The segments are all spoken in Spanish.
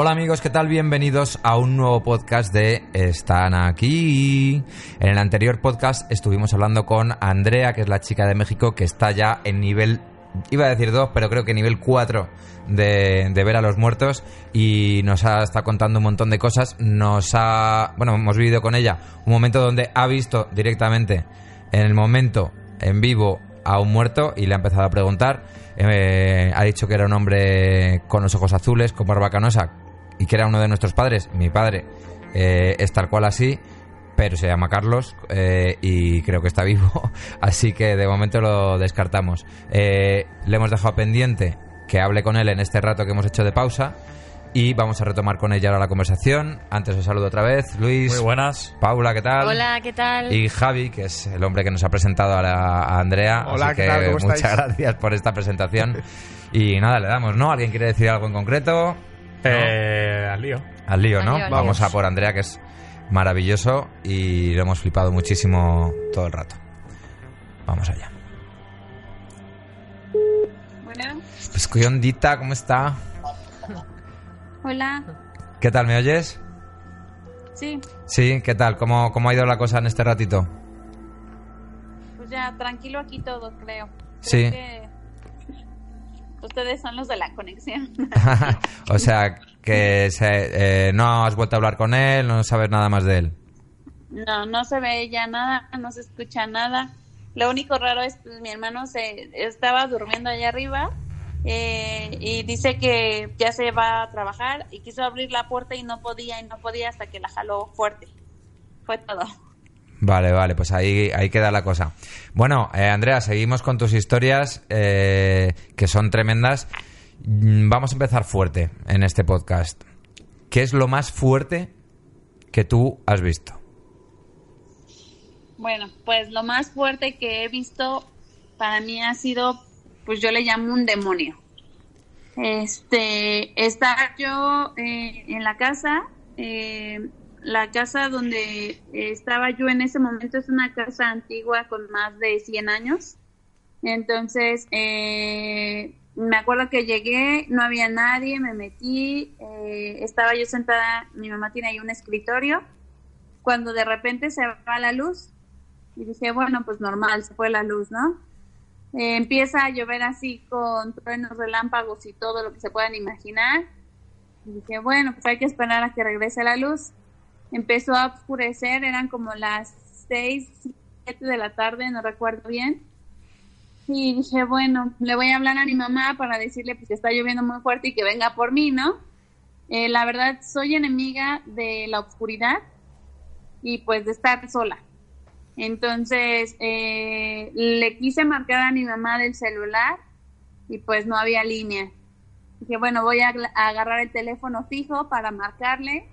Hola amigos, ¿qué tal? Bienvenidos a un nuevo podcast de Están aquí. En el anterior podcast estuvimos hablando con Andrea, que es la chica de México, que está ya en nivel, iba a decir 2, pero creo que nivel 4 de, de ver a los muertos y nos ha estado contando un montón de cosas. Nos ha, bueno, hemos vivido con ella un momento donde ha visto directamente en el momento, en vivo, a un muerto y le ha empezado a preguntar. Eh, ha dicho que era un hombre con los ojos azules, con barba canosa y que era uno de nuestros padres. Mi padre eh, es tal cual así, pero se llama Carlos eh, y creo que está vivo, así que de momento lo descartamos. Eh, le hemos dejado pendiente que hable con él en este rato que hemos hecho de pausa y vamos a retomar con ella ahora la conversación. Antes os saludo otra vez, Luis. Muy buenas. Paula, ¿qué tal? Hola, ¿qué tal? Y Javi, que es el hombre que nos ha presentado a, la- a Andrea. Hola, así ¿qué que tal? ¿Cómo muchas estáis? gracias por esta presentación. y nada, le damos, ¿no? ¿Alguien quiere decir algo en concreto? Eh, al lío. Al lío, Al ¿no? lío, al Vamos a por Andrea, que es maravilloso y lo hemos flipado muchísimo todo el rato. Vamos allá. Bueno, Pues qué ondita, ¿cómo está? hola. ¿Qué tal, me oyes? Sí, Sí, ¿qué tal? ¿Cómo, cómo ha ido la cosa en este ratito? pues ya tranquilo aquí todo, creo. Creo Sí. que ustedes son los de la conexión. o sea, que se- eh, no has vuelto a hablar con él, no sabes nada más de él. No, no se ve ya nada, no se escucha nada. Lo único raro es que mi hermano se estaba durmiendo allá arriba eh, y dice que ya se va a trabajar y quiso abrir la puerta y no podía y no podía hasta que la jaló fuerte. Fue todo. Vale, vale, pues ahí, ahí queda la cosa. Bueno, eh, Andrea, seguimos con tus historias eh, que son tremendas. Mm, Vamos a empezar fuerte en este podcast. ¿Qué es lo más fuerte que tú has visto? Bueno, pues lo más fuerte que he visto para mí ha sido, pues yo le llamo un demonio. Este, estar yo eh, en la casa, eh, la casa donde estaba yo en ese momento es una casa antigua con más de 100 años. Entonces, eh, me acuerdo que llegué, no había nadie, me metí, eh, estaba yo sentada, mi mamá tiene ahí un escritorio, cuando de repente se va la luz y dije, bueno, pues normal, se fue la luz, ¿no? Eh, empieza a llover así con truenos, relámpagos y todo lo que se puedan imaginar. Y dije, bueno, pues hay que esperar a que regrese la luz. Empezó a oscurecer, eran como las seis, siete de la tarde, no recuerdo bien. Y dije, bueno, le voy a hablar a mi mamá para decirle pues, que está lloviendo muy fuerte y que venga por mí, ¿no? Eh, la verdad, soy enemiga de la oscuridad y pues de estar sola. Entonces, eh, le quise marcar a mi mamá del celular y pues no había línea. Dije, bueno, voy a agarrar el teléfono fijo para marcarle.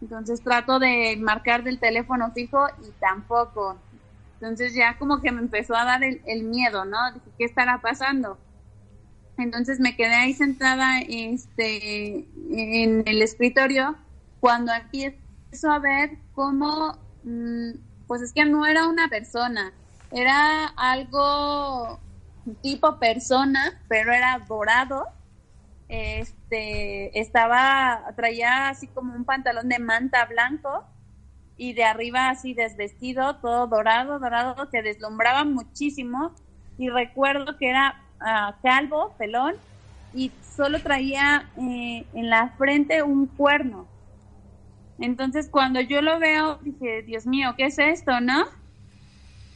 Entonces trato de marcar del teléfono fijo y tampoco. Entonces ya como que me empezó a dar el, el miedo, ¿no? Dije, ¿qué estará pasando? Entonces me quedé ahí sentada este, en el escritorio cuando empiezo a ver cómo, mm, pues es que no era una persona, era algo tipo persona, pero era dorado. Este, estaba, traía así como un pantalón de manta blanco y de arriba así desvestido, todo dorado, dorado, que deslumbraba muchísimo. Y recuerdo que era ah, calvo, pelón, y solo traía eh, en la frente un cuerno. Entonces cuando yo lo veo, dije, Dios mío, ¿qué es esto, no?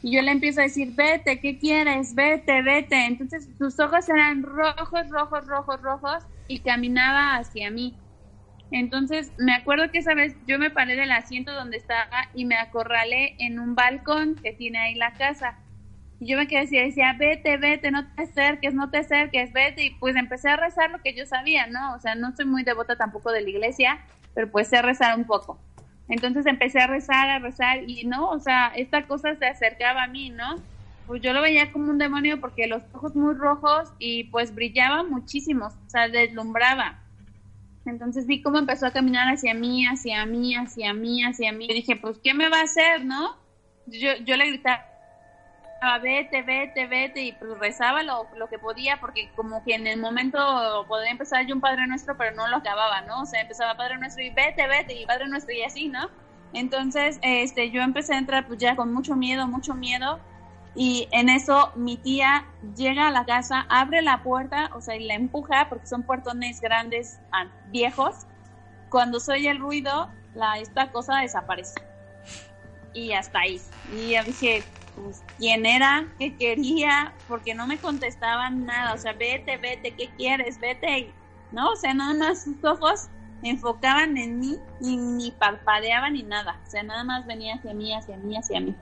Y yo le empiezo a decir, vete, ¿qué quieres? Vete, vete. Entonces sus ojos eran rojos, rojos, rojos, rojos y caminaba hacia mí. Entonces me acuerdo que esa vez yo me paré del asiento donde estaba y me acorralé en un balcón que tiene ahí la casa. Y yo me quedé así, decía, vete, vete, no te acerques, no te acerques, vete. Y pues empecé a rezar lo que yo sabía, ¿no? O sea, no soy muy devota tampoco de la iglesia, pero pues sé rezar un poco. Entonces empecé a rezar, a rezar y no, o sea, esta cosa se acercaba a mí, ¿no? Pues yo lo veía como un demonio porque los ojos muy rojos y pues brillaba muchísimo, o sea, deslumbraba. Entonces vi cómo empezó a caminar hacia mí, hacia mí, hacia mí, hacia mí. Y dije, pues, ¿qué me va a hacer, no? Yo, yo le gritaba vete, vete, vete, y pues rezaba lo, lo que podía, porque como que en el momento podía empezar yo un Padre Nuestro, pero no lo acababa, ¿no? O sea, empezaba Padre Nuestro y vete, vete, y Padre Nuestro y así, ¿no? Entonces, este, yo empecé a entrar pues ya con mucho miedo, mucho miedo, y en eso mi tía llega a la casa, abre la puerta, o sea, y la empuja, porque son portones grandes, ah, viejos. Cuando soy el ruido, la, esta cosa desaparece. Y hasta ahí. Y yo dije, pues, quién era, qué quería, porque no me contestaban nada, o sea, vete, vete, ¿qué quieres? Vete, no, o sea, nada más sus ojos enfocaban en mí y ni parpadeaban ni nada, o sea, nada más venía hacia mí, hacia mí, hacia mí.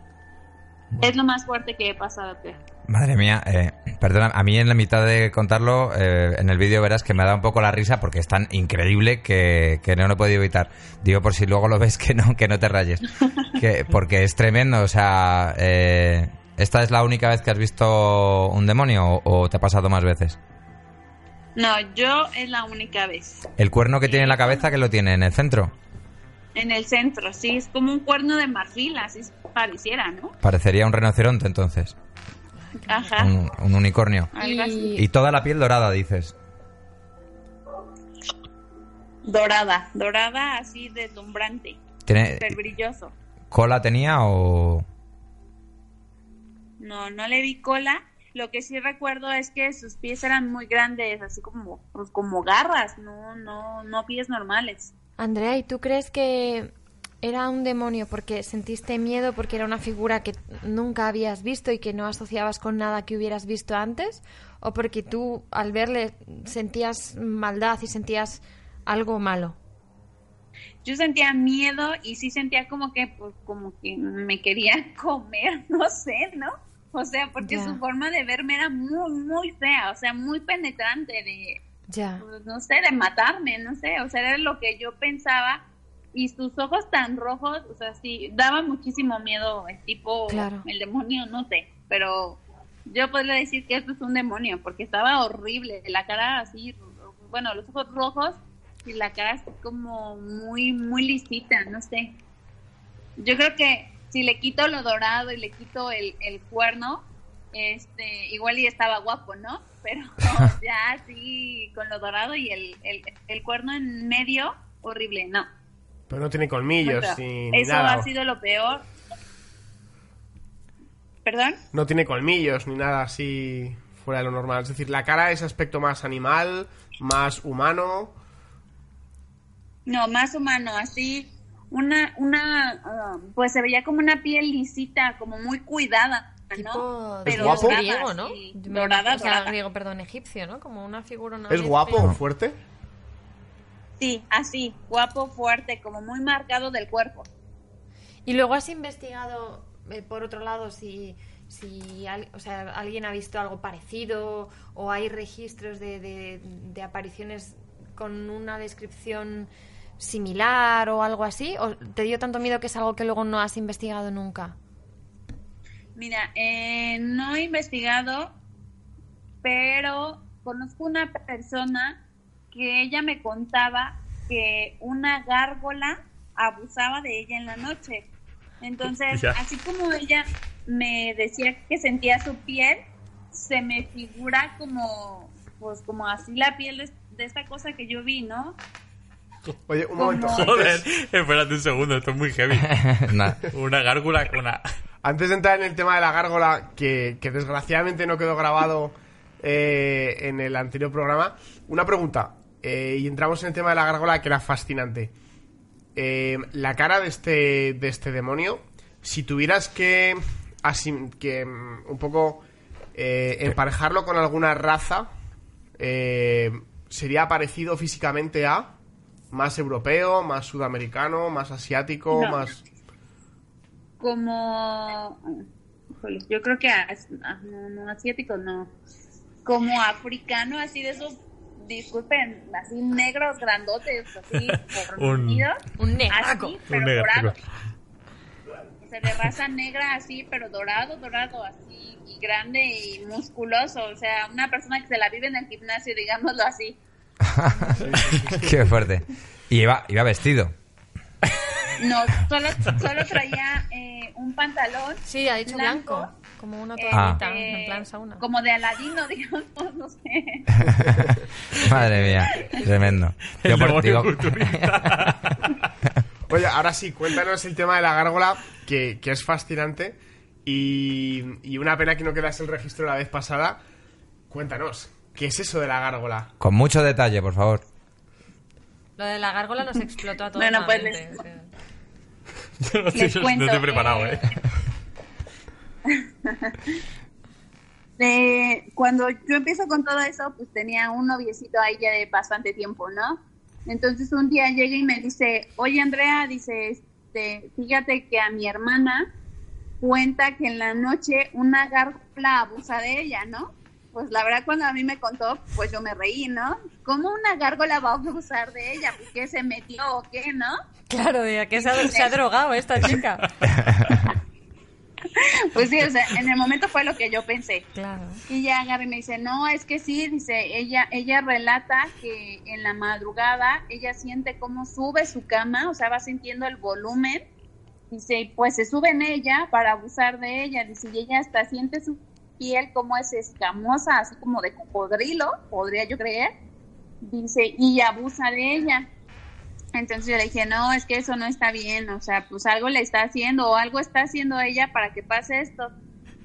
Es lo más fuerte que he pasado, creo. Madre mía, eh, perdona, a mí en la mitad de contarlo, eh, en el vídeo verás que me ha dado un poco la risa porque es tan increíble que, que no lo he podido evitar. Digo, por si luego lo ves, que no, que no te rayes. Que, porque es tremendo, o sea, eh, ¿esta es la única vez que has visto un demonio o, o te ha pasado más veces? No, yo es la única vez. ¿El cuerno que tiene en la cabeza que lo tiene en el centro? En el centro, sí, es como un cuerno de marfil, así pareciera, ¿no? Parecería un rinoceronte entonces, Ajá. un, un unicornio. Y toda la piel dorada, dices. Dorada, dorada así deslumbrante, ¿Tiene, súper brilloso. ¿Cola tenía o...? No, no le vi cola. Lo que sí recuerdo es que sus pies eran muy grandes, así como, pues como garras, no, no, no pies normales. Andrea, ¿y tú crees que era un demonio porque sentiste miedo porque era una figura que nunca habías visto y que no asociabas con nada que hubieras visto antes? ¿O porque tú al verle sentías maldad y sentías algo malo? Yo sentía miedo y sí sentía como que, pues, como que me quería comer, no sé, ¿no? O sea, porque su forma de verme era muy, muy fea, o sea, muy penetrante de, Ya. pues, no sé, de matarme, no sé, o sea, era lo que yo pensaba y sus ojos tan rojos, o sea, sí, daba muchísimo miedo, tipo, Claro. el demonio, no sé, pero yo podría decir que esto es un demonio, porque estaba horrible, la cara así, bueno, los ojos rojos y la cara así como muy, muy lisita, no sé. Yo creo que si le quito lo dorado y le quito el, el cuerno, este, igual y estaba guapo, ¿no? Pero ya así con lo dorado y el, el, el cuerno en medio, horrible, no. Pero no tiene colmillos Otra. ni, Eso nada. ha sido lo peor. ¿Perdón? No tiene colmillos ni nada así fuera de lo normal. Es decir, la cara es aspecto más animal, más humano. No, más humano, así una, una, ah, pues se veía como una piel lisita, como muy cuidada, ¿no? Tipo ¿Es dios guapo? griego, ¿no? sí, Me- dorada, o sea, dorada. griego, perdón, egipcio, ¿no? Como una figura... una ¿Es guapo o fuerte? Sí, así, guapo, fuerte, como muy marcado del cuerpo. Y luego has investigado, eh, por otro lado, si, si al- o sea, alguien ha visto algo parecido o hay registros de, de- de apariciones con una descripción similar o algo así. ¿O te dio tanto miedo que es algo que luego no has investigado nunca? Mira, eh, no he investigado, pero conozco una persona que ella me contaba que una gárgola abusaba de ella en la noche. Entonces, Ya. así como ella me decía que sentía su piel, se me figura como, pues como así la piel de, de esta cosa que yo vi, ¿no? Oye, un momento. Joder, espérate un segundo, esto es muy heavy. Nada. Una gárgula con una... antes de entrar en el tema de la gárgola, que, que desgraciadamente no quedó grabado eh, en el anterior programa, una pregunta. eh, y entramos en el tema de la gárgola, que era fascinante. Eh, la cara de este, de este demonio, si tuvieras que, asim- que mm, un poco eh, emparejarlo con alguna raza, eh, ¿sería parecido físicamente a más europeo, más sudamericano, más asiático, No. más... como yo creo que as- no, no, asiático no como africano así de esos disculpen así negros grandotes así Un así pero Un dorado o sea de raza negra así pero dorado dorado así y grande y musculoso o sea una persona que se la vive en el gimnasio digámoslo así Qué fuerte. Y iba, iba vestido. no solo solo traía eh, un pantalón Sí, ha dicho blanco. Como una Ah. toallita, Eh, en plan sauna. Como de Aladino, digamos, no sé. Madre mía, tremendo. Yo por- digo-. Oye, ahora sí, cuéntanos el tema de la gárgola, que, que es fascinante. Y, y una pena que no quedase el registro la vez pasada. Cuéntanos, ¿qué es eso de la gárgola? con mucho detalle, por favor. Lo de la gárgola nos explotó a todos. Bueno, pues les- no, Les no cuento, estoy preparado, eh, ¿eh? de cuando yo empiezo con todo eso, pues tenía un noviecito ahí ya de bastante tiempo, ¿no? Entonces un día llega y me dice, oye Andrea, dice, este, fíjate que a mi hermana cuenta que en la noche una gárgola abusa de ella, ¿no? Pues la verdad cuando a mí me contó, pues yo me reí, ¿no? ¿Cómo una gárgola va a abusar de ella? ¿Por qué se metió o qué, no? Claro, de a qué se ha, se ha drogado esta chica. Pues sí, o sea, en el momento fue lo que yo pensé. Claro. Y ya agarra y me dice, no, es que sí, dice, ella, ella relata que en la madrugada ella siente cómo sube su cama, o sea, va sintiendo el volumen, dice, pues se sube en ella para abusar de ella, dice, y ella hasta siente su piel como es escamosa, así como de cocodrilo, podría yo creer, dice, y abusa de ella. Entonces yo le dije, no, es que eso no está bien, o sea, pues algo le está haciendo o algo está haciendo ella para que pase esto.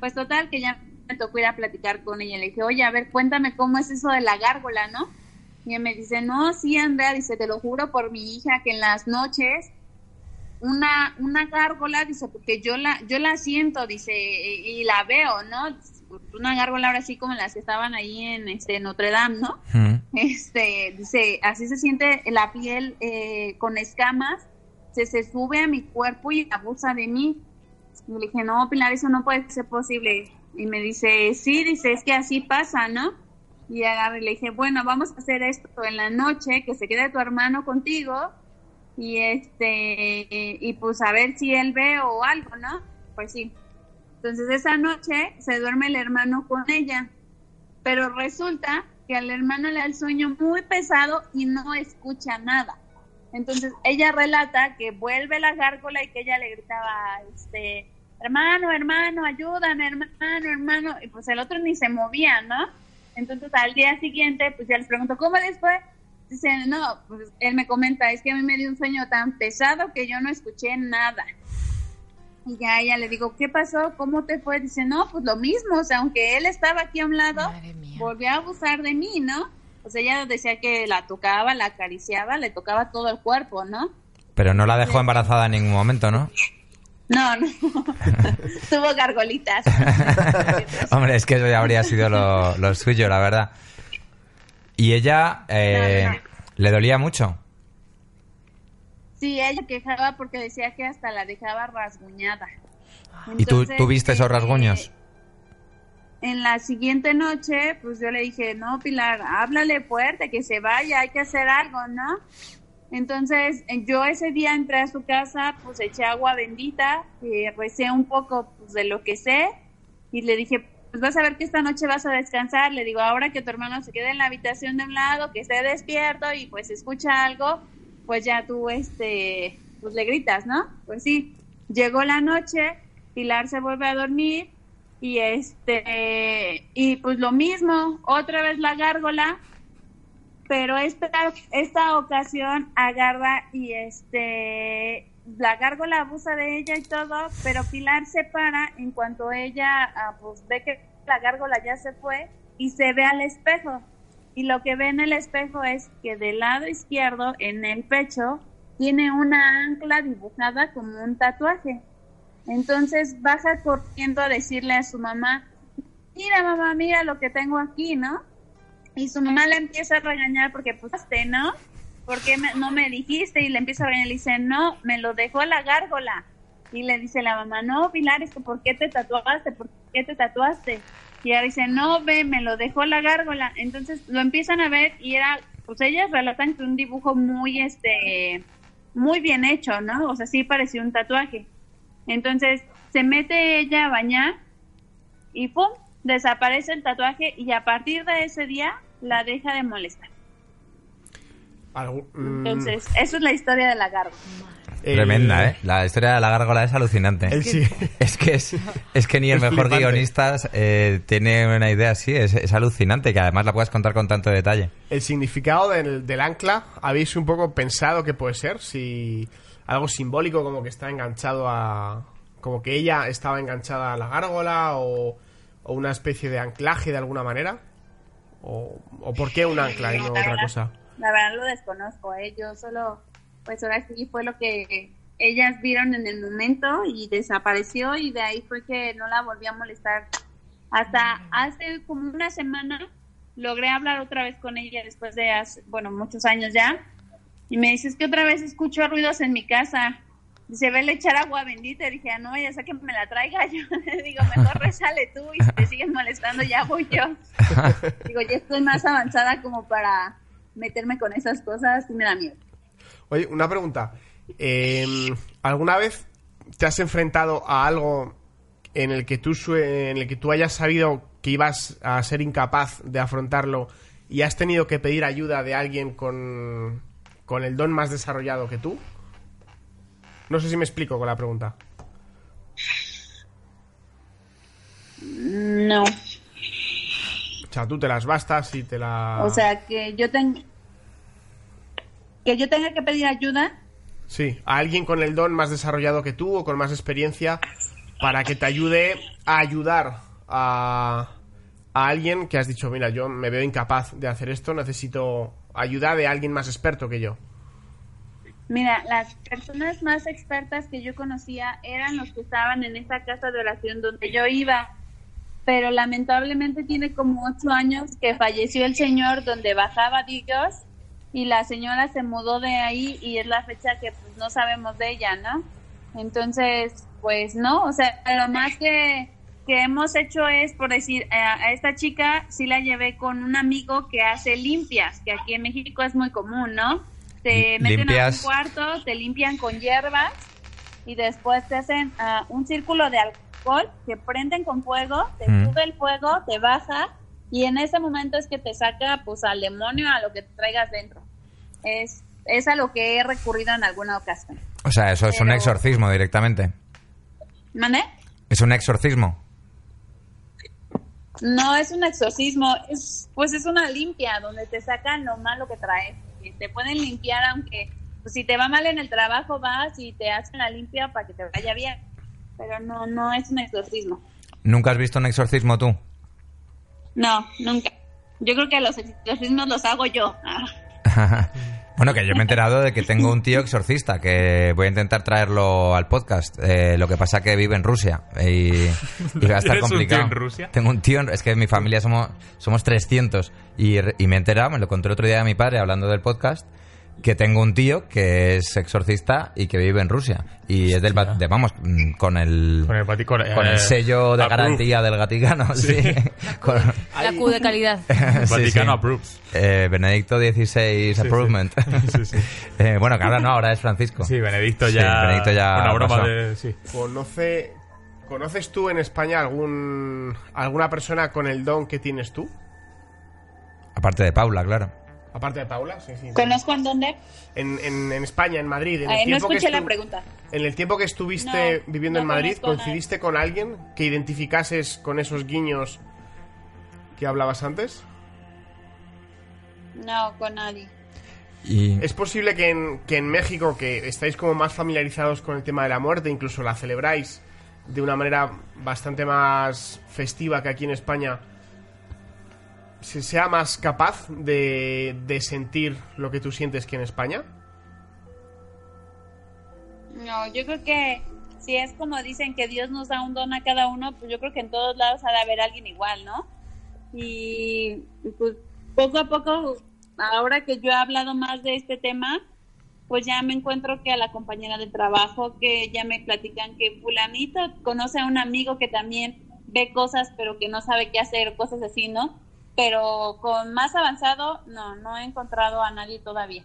Pues total, que ya me tocó ir a platicar con ella. Le dije, oye, a ver, cuéntame cómo es eso de la gárgola, ¿no? Y ella me dice, no, sí, Andrea, dice, te lo juro por mi hija que en las noches una, una gárgola, dice, porque yo la, yo la siento, dice, y, la veo, ¿no? Una gárgola ahora sí como las que estaban ahí en este Notre Dame, ¿no? Mm. Este, dice, así se siente la piel eh, con escamas, se, se sube a mi cuerpo y abusa de mí. Y le dije, no, Pilar, eso no puede ser posible. Y me dice, sí, dice, es que así pasa, ¿no? Y agarré y le dije, bueno, vamos a hacer esto en la noche, que se quede tu hermano contigo y este, y pues a ver si él ve o algo, ¿no? Pues sí. Entonces esa noche se duerme el hermano con ella, pero resulta que al hermano le da el sueño muy pesado y no escucha nada. Entonces ella relata que vuelve la gárgola y que ella le gritaba, este, hermano, hermano, ayúdame, hermano, hermano, y pues el otro ni se movía, ¿no? Entonces al día siguiente, pues ya les pregunto, ¿cómo les fue? Dice, no, pues él me comenta, es que a mí me dio un sueño tan pesado que yo no escuché nada. Y ya a ella le digo, ¿qué pasó? ¿Cómo te fue? Dice, no, pues lo mismo, o sea, aunque él estaba aquí a un lado, volvió a abusar de mí, ¿no? O sea, ella decía que la tocaba, la acariciaba, le tocaba todo el cuerpo, ¿no? Pero no la dejó embarazada en ningún momento, ¿no? No, no. Tuvo gargolitas. Hombre, es que eso ya habría sido lo, lo suyo, la verdad. Y ella eh, No, no. le dolía mucho. Sí, ella quejaba porque decía que hasta la dejaba rasguñada. ¿Y tú, tú viste esos eh, rasguños? En la siguiente noche, pues yo le dije, no, Pilar, háblale fuerte, que se vaya, hay que hacer algo, ¿no? Entonces, eh, yo ese día entré a su casa, pues eché agua bendita, eh, recé un poco pues, de lo que sé y le dije, pues vas a ver que esta noche vas a descansar. Le digo, ahora que tu hermano se quede en la habitación de un lado, que esté despierto y pues escucha algo, pues ya tú, este, pues le gritas, ¿no? Pues sí, llegó la noche, Pilar se vuelve a dormir y este, y pues lo mismo, otra vez la gárgola, pero esta, esta ocasión agarra y este la gárgola abusa de ella y todo, pero Pilar se para en cuanto ella ah, pues ve que la gárgola ya se fue y se ve al espejo. Y lo que ve en el espejo es que del lado izquierdo, en el pecho, tiene una ancla dibujada como un tatuaje. Entonces baja corriendo a decirle a su mamá, mira mamá, mira lo que tengo aquí, ¿no? Y su mamá le empieza a regañar porque pues, ¿no? ¿Por qué me- no me dijiste? Y le empieza a regañar y le dice, no, me lo dejó la gárgola. Y le dice la mamá, no, Pilar, ¿por qué te tatuaste? ¿Por qué te tatuaste? Y ella dice, no, ve, me lo dejó la gárgola. Entonces lo empiezan a ver y era, pues ellas relatan que un dibujo muy, este, muy bien hecho, ¿no? O sea, sí parecía un tatuaje. Entonces se mete ella a bañar y ¡pum! desaparece el tatuaje y a partir de ese día la deja de molestar. Algo- mm, Entonces, eso es la historia de la gárgola. Tremenda, ¿eh? La historia de la gárgola es alucinante. el sí. Es que es, es que ni el Es mejor flipante. guionista eh, tiene una idea así, es, es alucinante que además la puedas contar con tanto detalle. El significado del, del ancla, ¿habéis un poco pensado que puede ser? Si algo simbólico como que está enganchado a... como que ella estaba enganchada a la gárgola o, o una especie de anclaje de alguna manera. O, o por qué un ancla y no otra cosa. La verdad lo desconozco, ¿eh? Yo solo, pues ahora sí fue lo que ellas vieron en el momento y desapareció y de ahí fue que no la volví a molestar. Hasta hace como una semana logré hablar otra vez con ella después de, hace, bueno, muchos años ya. Y me dice, es que otra vez escucho ruidos en mi casa. Dice, vele echar agua bendita. Y dije, "Ah, no vaya a ser que me la traiga. Yo le digo, mejor resale tú y si te siguen molestando ya voy yo. Digo, ya estoy más avanzada como para meterme con esas cosas y me da miedo. Oye, una pregunta. Eh, ¿Alguna vez te has enfrentado a algo en el que tú en el que tú hayas sabido que ibas a ser incapaz de afrontarlo y has tenido que pedir ayuda de alguien con, con el don más desarrollado que tú? No sé si me explico con la pregunta. No, O sea, tú te las bastas y te la... o sea, que yo tengo que yo tenga que pedir ayuda. Sí, a alguien con el don más desarrollado que tú o con más experiencia para que te ayude a ayudar a, a alguien que has dicho, mira, yo me veo incapaz de hacer esto, necesito ayuda de alguien más experto que yo. Mira, las personas más expertas que yo conocía eran los que estaban en esa casa de oración donde yo iba. Pero lamentablemente tiene como ocho años que falleció el señor donde bajaba Dios y la señora se mudó de ahí y es la fecha que pues no sabemos de ella, ¿no? Entonces, pues no, o sea, lo más que, que hemos hecho es, por decir, a, a esta chica sí la llevé con un amigo que hace limpias, que aquí en México es muy común, ¿no? Te meten Limpias. a un cuarto, te limpian con hierbas y después te hacen ah, un círculo de alcohol que prenden con fuego, te Mm. sube el fuego, te baja y en ese momento es que te saca pues al demonio, a lo que traigas dentro. Es, es a lo que he recurrido en alguna ocasión. O sea, eso es un exorcismo directamente. ¿Mane? Es un exorcismo. No es un exorcismo, es pues es una limpia donde te sacan lo malo que traes. Y te pueden limpiar aunque pues, si te va mal en el trabajo vas y te hacen la limpia para que te vaya bien. Pero no no es un exorcismo. ¿Nunca has visto un exorcismo tú? No, nunca. Yo creo que los exorcismos los hago yo. Bueno, que yo me he enterado de que tengo un tío exorcista, que voy a intentar traerlo al podcast. Eh, lo que pasa que vive en Rusia y, y va a estar ¿Tienes un tío complicado. en Rusia? Tengo un tío, en- es que en mi familia somos, somos 300 y, me he enterado, me lo conté el otro día a mi padre hablando del podcast, que tengo un tío que es exorcista y que vive en Rusia. Y es del, va- de, vamos, mm, con el... Con el, con eh, sello de approve. garantía del Vaticano, sí. Con- La Q de calidad. Sí, Vaticano sí. approves. Eh, Benedicto XVI Approvement. Sí, sí. Eh, bueno, que ahora no, ahora es Francisco. Sí, Benedicto Sí, ya. Benedicto ya Una broma pasó. de. Sí. ¿Conoce, ¿Conoces tú en España algún alguna persona con el don que tienes tú? Aparte de Paula, claro. Aparte de Paula, sí, sí. ¿Conozco en dónde? En, en- en España, en Madrid. En el Ay, no que escuché la pregunta. En el tiempo que estuviste No, viviendo no en Madrid. ¿coincidiste con alguien que identificases con esos guiños que hablabas antes? No, con nadie. Y ¿Es posible que en, que en México, que estáis como más familiarizados con el tema de la muerte, incluso la celebráis de una manera bastante más festiva que aquí en España, se sea más capaz de, de sentir lo que tú sientes que en España? No, yo creo que si es como dicen que Dios nos da un don a cada uno, pues yo creo que en todos lados ha de haber alguien igual, ¿no? Y pues poco a poco, ahora que yo he hablado más de este tema, pues ya me encuentro que a la compañera de trabajo, que ya me platican que fulanito conoce a un amigo que también ve cosas pero que no sabe qué hacer, cosas así, ¿no? Pero con más avanzado, no, no he encontrado a nadie todavía.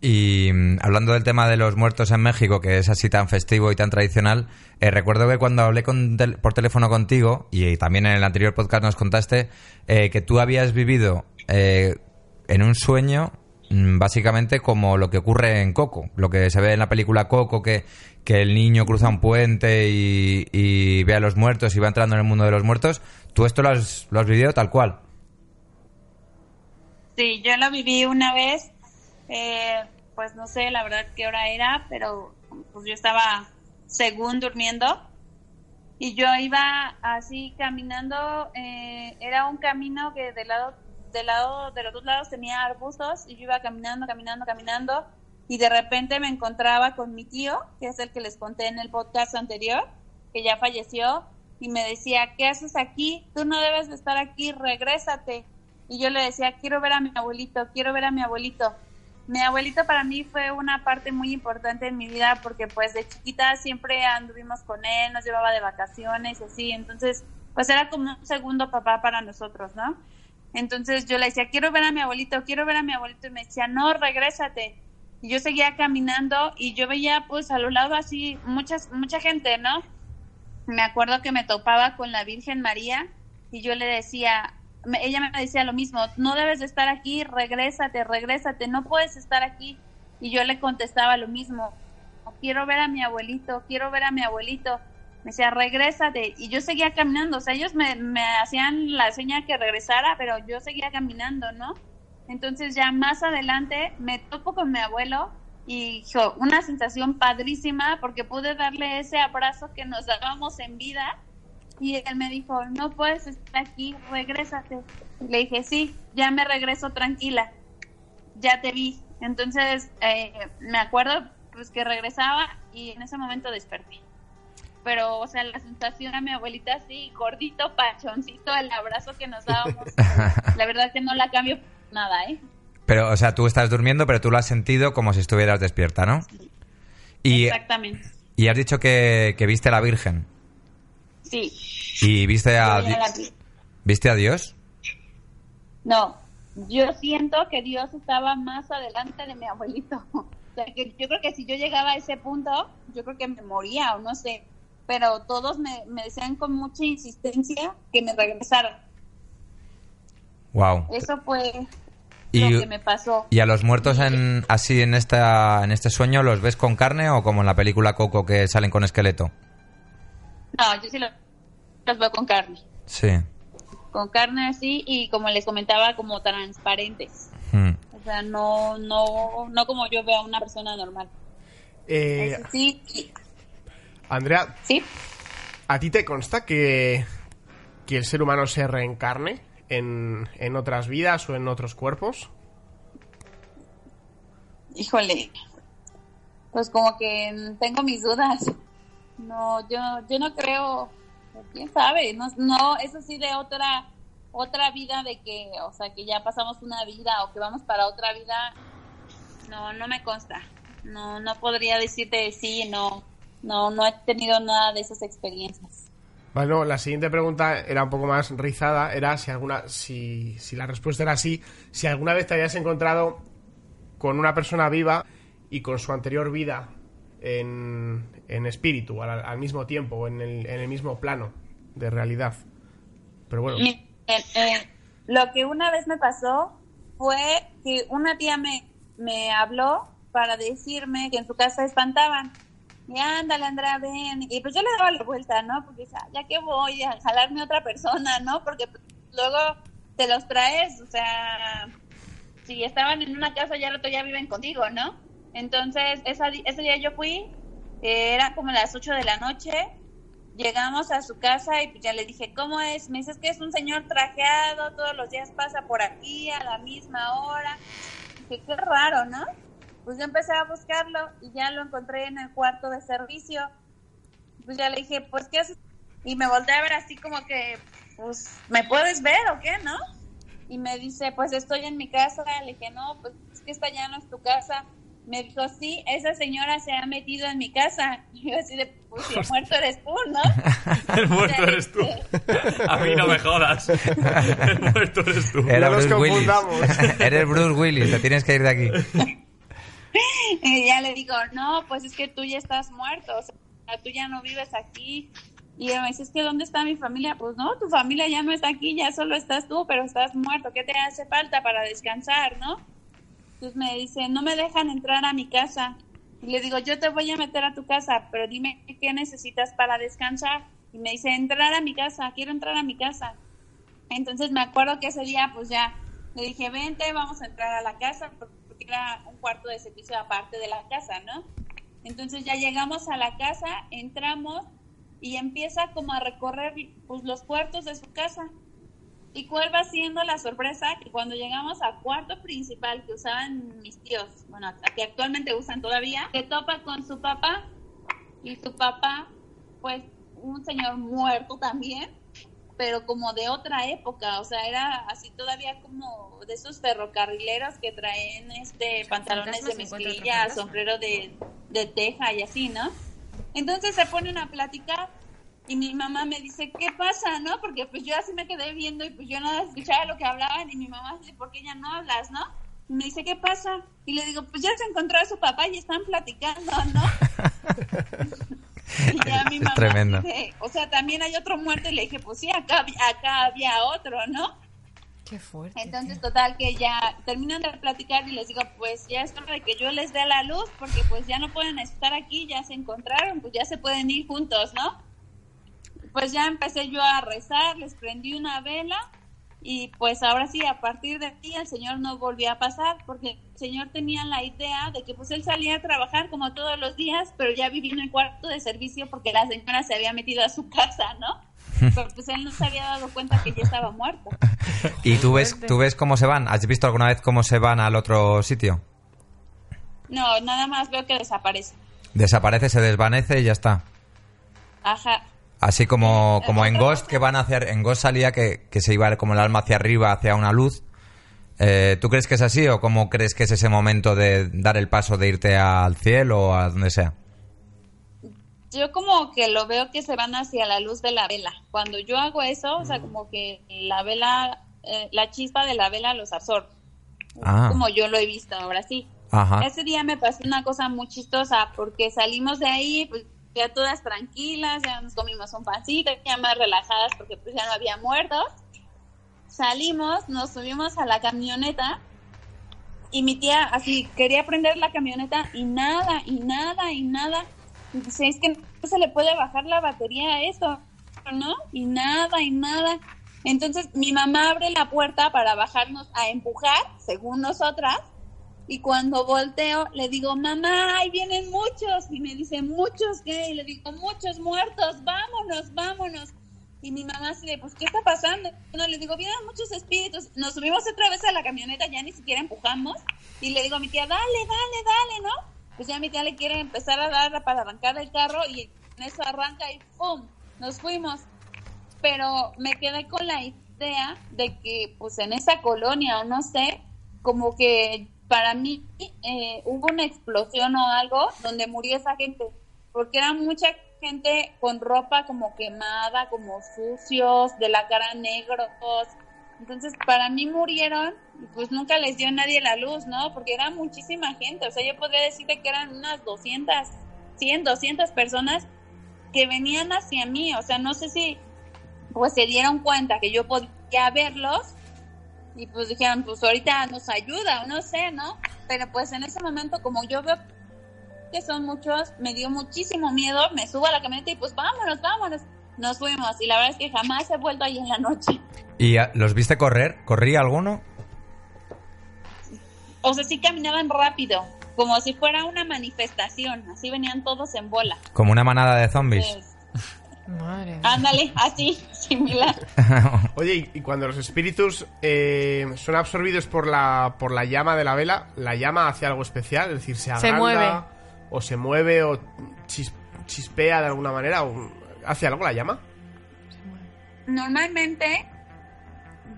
Y mm, hablando del tema de los muertos en México, que es así tan festivo y tan tradicional, eh, recuerdo que cuando hablé con tel- por teléfono contigo, y también en el anterior podcast nos contaste, eh, que tú habías vivido eh, en un sueño mm, básicamente como lo que ocurre en Coco, lo que se ve en la película Coco, que, que el niño cruza un puente y, y ve a los muertos y va entrando en el mundo de los muertos. ¿Tú esto lo has, lo has vivido tal cual? Sí, yo lo viví una vez, eh, pues no sé la verdad qué hora era, pero pues yo estaba según durmiendo. Y yo iba así caminando, eh, era un camino que del lado, del lado, de los dos lados tenía arbustos y yo iba caminando, caminando, caminando. Y de repente me encontraba con mi tío, que es el que les conté en el podcast anterior, que ya falleció, y me decía, ¿qué haces aquí? Tú no debes de estar aquí, regrésate. Y yo le decía, quiero ver a mi abuelito, quiero ver a mi abuelito. Mi abuelito para mí fue una parte muy importante en mi vida porque pues de chiquita siempre anduvimos con él, nos llevaba de vacaciones y así, entonces pues era como un segundo papá para nosotros, ¿no? Entonces yo le decía, quiero ver a mi abuelito, quiero ver a mi abuelito y me decía, no, regrésate. Y yo seguía caminando y yo veía pues a lo lado así muchas, mucha gente, ¿no? Me acuerdo que me topaba con la Virgen María y yo le decía, ella me decía lo mismo, no debes de estar aquí, regrésate, regrésate, no puedes estar aquí. Y yo le contestaba lo mismo, quiero ver a mi abuelito, quiero ver a mi abuelito. Me decía, regrésate. Y yo seguía caminando, o sea, ellos me, me hacían la seña que regresara, pero yo seguía caminando, ¿no? Entonces ya más adelante me topo con mi abuelo y hijo, una sensación padrísima porque pude darle ese abrazo que nos dábamos en vida y él me dijo, no puedes estar aquí, regrésate. Le dije, sí, ya me regreso tranquila, ya te vi. Entonces eh, me acuerdo pues que regresaba y en ese momento desperté. Pero, o sea, la sensación a mi abuelita así, gordito, pachoncito, el abrazo que nos dábamos, la verdad que no la cambio nada, ¿eh? Pero, o sea, tú estás durmiendo, pero tú lo has sentido como si estuvieras despierta, ¿no? Y, Exactamente. y has dicho que, que viste a la Virgen. Sí. ¿Y viste a, vi. viste a Dios? No, yo siento que Dios estaba más adelante de mi abuelito. O sea, que yo creo que si yo llegaba a ese punto, yo creo que me moría o no sé. Pero todos me, me decían con mucha insistencia que me regresara. Wow. Eso fue Y, lo que me pasó. ¿Y a los muertos en, así en, esta, en este sueño los ves con carne o como en la película Coco que salen con esqueleto? No, yo sí lo- los veo con carne. Sí. Con carne así y como les comentaba, como transparentes. Hmm. O sea, no, no, no como yo veo a una persona normal. Eh, Eso sí, y- Andrea, sí. ¿a ti te consta que, que el ser humano se reencarne en, en otras vidas o en otros cuerpos? Híjole, pues como que tengo mis dudas. No, yo, yo no creo, quién sabe, no, no, eso sí de otra, otra vida de que, o sea, que ya pasamos una vida o que vamos para otra vida, no, no me consta. No, no podría decirte sí, no, no, no he tenido nada de esas experiencias. Bueno, la siguiente pregunta era un poco más rizada, era si alguna, si, si la respuesta era sí, si alguna vez te habías encontrado con una persona viva y con su anterior vida en, en espíritu, al, al mismo tiempo, en el, en el mismo plano de realidad. Pero bueno, Miren, eh, lo que una vez me pasó fue que una tía me, me habló para decirme que en su casa espantaban. Y ándale, Andrea, ven. Y pues yo le daba la vuelta, ¿no? Porque decía, ya que voy a jalarme a otra persona, ¿no? Porque luego te los traes, o sea, si estaban en una casa, ya el otro día viven contigo, ¿no? Entonces, ese día yo fui, eh, era como las 8 de la noche, llegamos a su casa y pues ya le dije, ¿cómo es? Me dice, es que es un señor trajeado, todos los días pasa por aquí a la misma hora. Dije, qué raro, ¿no? Pues yo empecé a buscarlo y ya lo encontré en el cuarto de servicio. Pues ya le dije, pues, ¿qué haces? Y me volteé a ver así como que, pues, ¿me puedes ver o qué, no? Y me dice, pues estoy en mi casa. Le dije, no, pues es que esta ya no es tu casa. Me dijo, sí, esa señora se ha metido en mi casa. Y yo así de, pues si el muerto eres tú, ¿no? El muerto eres tú. este, A mí no me jodas. El muerto eres tú. Era No nos Bruce Willis. confundamos. Eres Bruce Willis, te tienes que ir de aquí. Y ya le digo, no, pues es que tú ya estás muerto, o sea, tú ya no vives aquí. Y me dice, es que ¿dónde está mi familia? Pues no, tu familia ya no está aquí, ya solo estás tú, pero estás muerto. ¿Qué te hace falta para descansar, no? Entonces me dice, no me dejan entrar a mi casa. Y le digo, yo te voy a meter a tu casa, pero dime qué necesitas para descansar. Y me dice, entrar a mi casa, quiero entrar a mi casa. Entonces me acuerdo que ese día, pues ya, le dije, vente, vamos a entrar a la casa, era un cuarto de servicio aparte de la casa, ¿no? Entonces ya llegamos a la casa, entramos y empieza como a recorrer pues, los cuartos de su casa. ¿Y cuál va siendo la sorpresa? Que cuando llegamos al cuarto principal que usaban mis tíos, bueno, que actualmente usan todavía, se topa con su papá y su papá, pues un señor muerto también, pero como de otra época, o sea, era así todavía como de esos ferrocarrileros que traen este pantalones de mezclilla, sombrero de, de teja y así, ¿no? Entonces se ponen a platicar y mi mamá me dice, ¿qué pasa? ¿No? Porque pues yo así me quedé viendo y pues yo no escuchaba lo que hablaban y mi mamá dice, ¿por qué ya no hablas? ¿No? Y me dice, ¿qué pasa? Y le digo, pues ya se encontró a su papá y están platicando, ¿no? y ya mi mamá tremendo. dice, o sea, también hay otro muerto y le dije, pues sí, acá, acá había otro, ¿no? Qué fuerte. Entonces, total, que ya terminan de platicar y les digo, pues ya es hora de que yo les dé la luz, porque pues ya no pueden estar aquí, ya se encontraron, pues ya se pueden ir juntos, ¿no? pues ya empecé yo a rezar, les prendí una vela y pues ahora sí, a partir de ahí el Señor no volvió a pasar porque el Señor tenía la idea de que pues él salía a trabajar como todos los días, pero ya vivía en el cuarto de servicio porque la señora se había metido a su casa, ¿no? Pero pues él no se había dado cuenta que ya estaba muerto. ¿Y tú ves, tú ves cómo se van? ¿Has visto alguna vez cómo se van al otro sitio? No, nada más veo que desaparece. Desaparece, se desvanece y ya está. Ajá. Así como, como en Ghost que van a hacer, en Ghost salía que, que se iba como el alma hacia arriba, hacia una luz. Eh, ¿Tú crees que es así o cómo crees que es ese momento de dar el paso de irte al cielo o a donde sea? Yo como que lo veo que se van hacia la luz de la vela. Cuando yo hago eso, o sea, como que la vela, eh, la chispa de la vela los absorbe. Ah. Como yo lo he visto ahora sí. Ajá. Ese día me pasó una cosa muy chistosa porque salimos de ahí, pues todas tranquilas, ya nos comimos un pancito, ya más relajadas porque pues ya no había muertos. Salimos, nos subimos a la camioneta y mi tía así quería prender la camioneta y nada, y nada, y nada. Y dice, es que no se le puede bajar la batería a esto, ¿no? Y nada, y nada. Entonces mi mamá abre la puerta para bajarnos a empujar, según nosotras, y cuando volteo, le digo, mamá, ahí vienen muchos. Y me dice, ¿muchos qué? Y le digo, muchos muertos, vámonos, vámonos. Y mi mamá se le, pues, ¿qué está pasando? No, le digo, vienen muchos espíritus. Nos subimos otra vez a la camioneta, ya ni siquiera empujamos. Y le digo a mi tía, dale, dale, dale, ¿no? Pues ya mi tía le quiere empezar a dar para arrancar el carro y en eso arranca y ¡pum! Nos fuimos. Pero me quedé con la idea de que, pues, en esa colonia, o no sé, como que para mí eh, hubo una explosión o algo donde murió esa gente, porque era mucha gente con ropa como quemada, como sucios, de la cara negros. Entonces, para mí murieron y pues nunca les dio nadie la luz, ¿no? Porque era muchísima gente. O sea, yo podría decirte que eran unas 200, 100, 200 personas que venían hacia mí. O sea, no sé si pues se dieron cuenta que yo podía verlos y pues dijeron, pues ahorita nos ayuda, o no sé, ¿no? Pero pues en ese momento, como yo veo que son muchos, me dio muchísimo miedo, me subo a la camioneta y pues vámonos, vámonos. Nos fuimos y la verdad es que jamás he vuelto ahí en la noche. ¿Y los viste correr? ¿Corría alguno? O sea, sí caminaban rápido, como si fuera una manifestación, así venían todos en bola. Como una manada de zombies. Pues, Madre mía. ándale, así, similar. Oye, y, cuando los espíritus eh, son absorbidos por la, por la llama de la vela, ¿la llama hace algo especial? Es decir, se agranda, mueve. o se mueve, o chis- chispea de alguna manera, o ¿hace algo la llama? Normalmente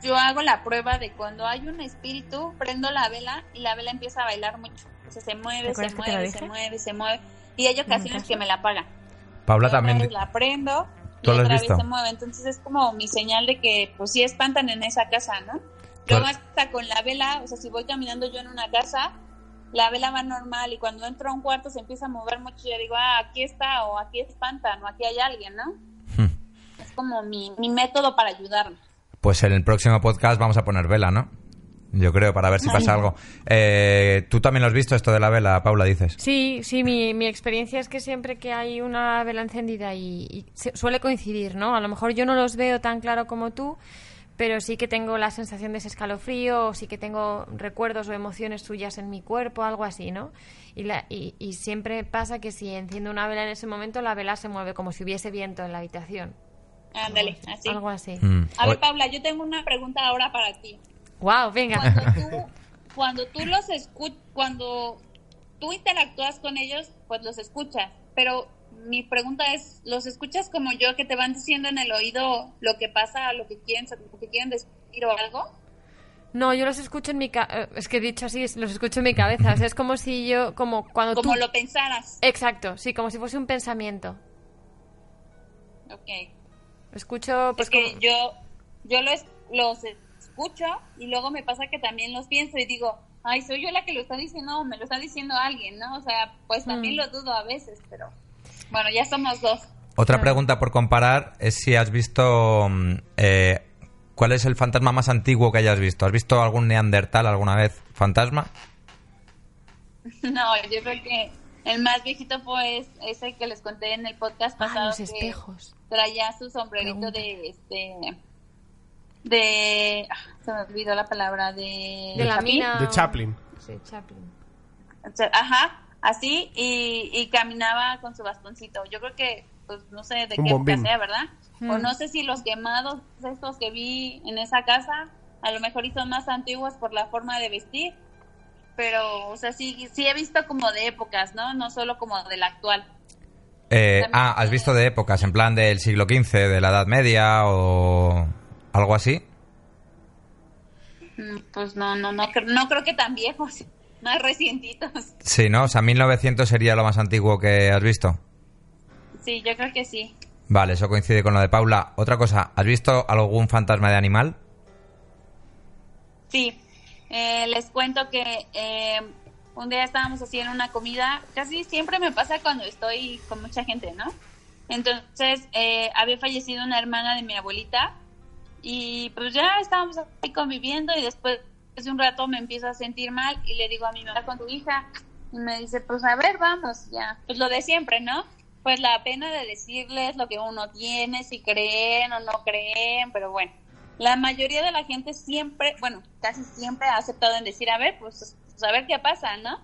yo hago la prueba de cuando hay un espíritu, prendo la vela y la vela empieza a bailar mucho. O sea, se mueve, ¿Te se mueve, se mueve, se mueve. Y hay ocasiones que me la apaga. Paula también. la prendo y ¿Tú lo has otra visto? vez se mueve. Entonces es como mi señal de que pues sí espantan en esa casa, ¿no? Luego hasta con la vela, o sea, si voy caminando yo en una casa, la vela va normal y cuando entro a un cuarto se empieza a mover mucho y yo digo, ah, aquí está o aquí espantan o aquí hay alguien, ¿no? Hmm. Es como mi, mi método para ayudarme. Pues en el próximo podcast vamos a poner vela, ¿no? Yo creo, para ver si pasa algo. Eh, ¿Tú también lo has visto esto de la vela, Paula, dices? Sí, sí, mi, mi experiencia es que siempre que hay una vela encendida y, y se- suele coincidir, ¿no? A lo mejor yo no los veo tan claro como tú, pero sí que tengo la sensación de ese escalofrío, o sí que tengo recuerdos o emociones suyas en mi cuerpo, algo así, ¿no? Y, la, y, y siempre pasa que si enciendo una vela en ese momento, la vela se mueve como si hubiese viento en la habitación. Ándale, así. Algo así. Mm. A ver, Paula, yo tengo una pregunta ahora para ti. ¡Wow! Venga. Cuando tú, cuando tú los escu cuando tú interactúas con ellos, pues los escuchas. Pero mi pregunta es, ¿los escuchas como yo que te van diciendo en el oído lo que pasa, lo que quieren, lo que quieren decir o algo? No, yo los escucho en mi cabeza. Es que dicho así, los escucho en mi cabeza. O sea, es como si yo, como cuando Como tú... lo pensaras. Exacto, sí, como si fuese un pensamiento. Ok. Escucho, pues es que como- yo, yo los, los escucho y luego me pasa que también los pienso y digo, ay, soy yo la que lo está diciendo o me lo está diciendo alguien, ¿no? O sea, pues también Mm. lo dudo a veces, pero bueno, ya somos dos. Otra Claro. pregunta por comparar es si has visto... mm, eh, ¿Cuál es el fantasma más antiguo que hayas visto? ¿Has visto algún neandertal alguna vez fantasma? No, yo creo que el más viejito fue es- ese que les conté en el podcast Ah, pasado los que espejos. traía su sombrerito Pregunta. de este de ah, se me olvidó la palabra de De la Chaplin. mina. De Chaplin. Sí, Chaplin. Ajá, así y, y caminaba con su bastoncito. Yo creo que pues no sé de Un qué época bombín. sea, ¿verdad? O no sé si los quemados estos que vi en esa casa a lo mejor y son más antiguos por la forma de vestir. Pero, o sea, sí, sí he visto como de épocas, ¿no? No solo como del actual. Eh, ah, ¿has visto de épocas, en plan del siglo XV, de la Edad Media o algo así? Mm, Pues no, no, no, no creo que tan viejos, más recientitos. Sí, ¿no? O sea, 1900 sería lo más antiguo que has visto. Sí, yo creo que sí. Vale, eso coincide con lo de Paula. Otra cosa, ¿has visto algún fantasma de animal? Sí, Eh, les cuento que eh, un día estábamos haciendo una comida, casi siempre me pasa cuando estoy con mucha gente, ¿no? Entonces, eh, había fallecido una hermana de mi abuelita y pues ya estábamos ahí conviviendo y después de un rato me empiezo a sentir mal y le digo a mi mamá con tu hija y me dice, pues a ver, vamos, ya. Pues lo de siempre, ¿no? Pues la pena de decirles lo que uno tiene, si creen o no creen, pero bueno la mayoría de la gente siempre, bueno, casi siempre ha aceptado en decir, a ver, pues, pues, a ver qué pasa, ¿no?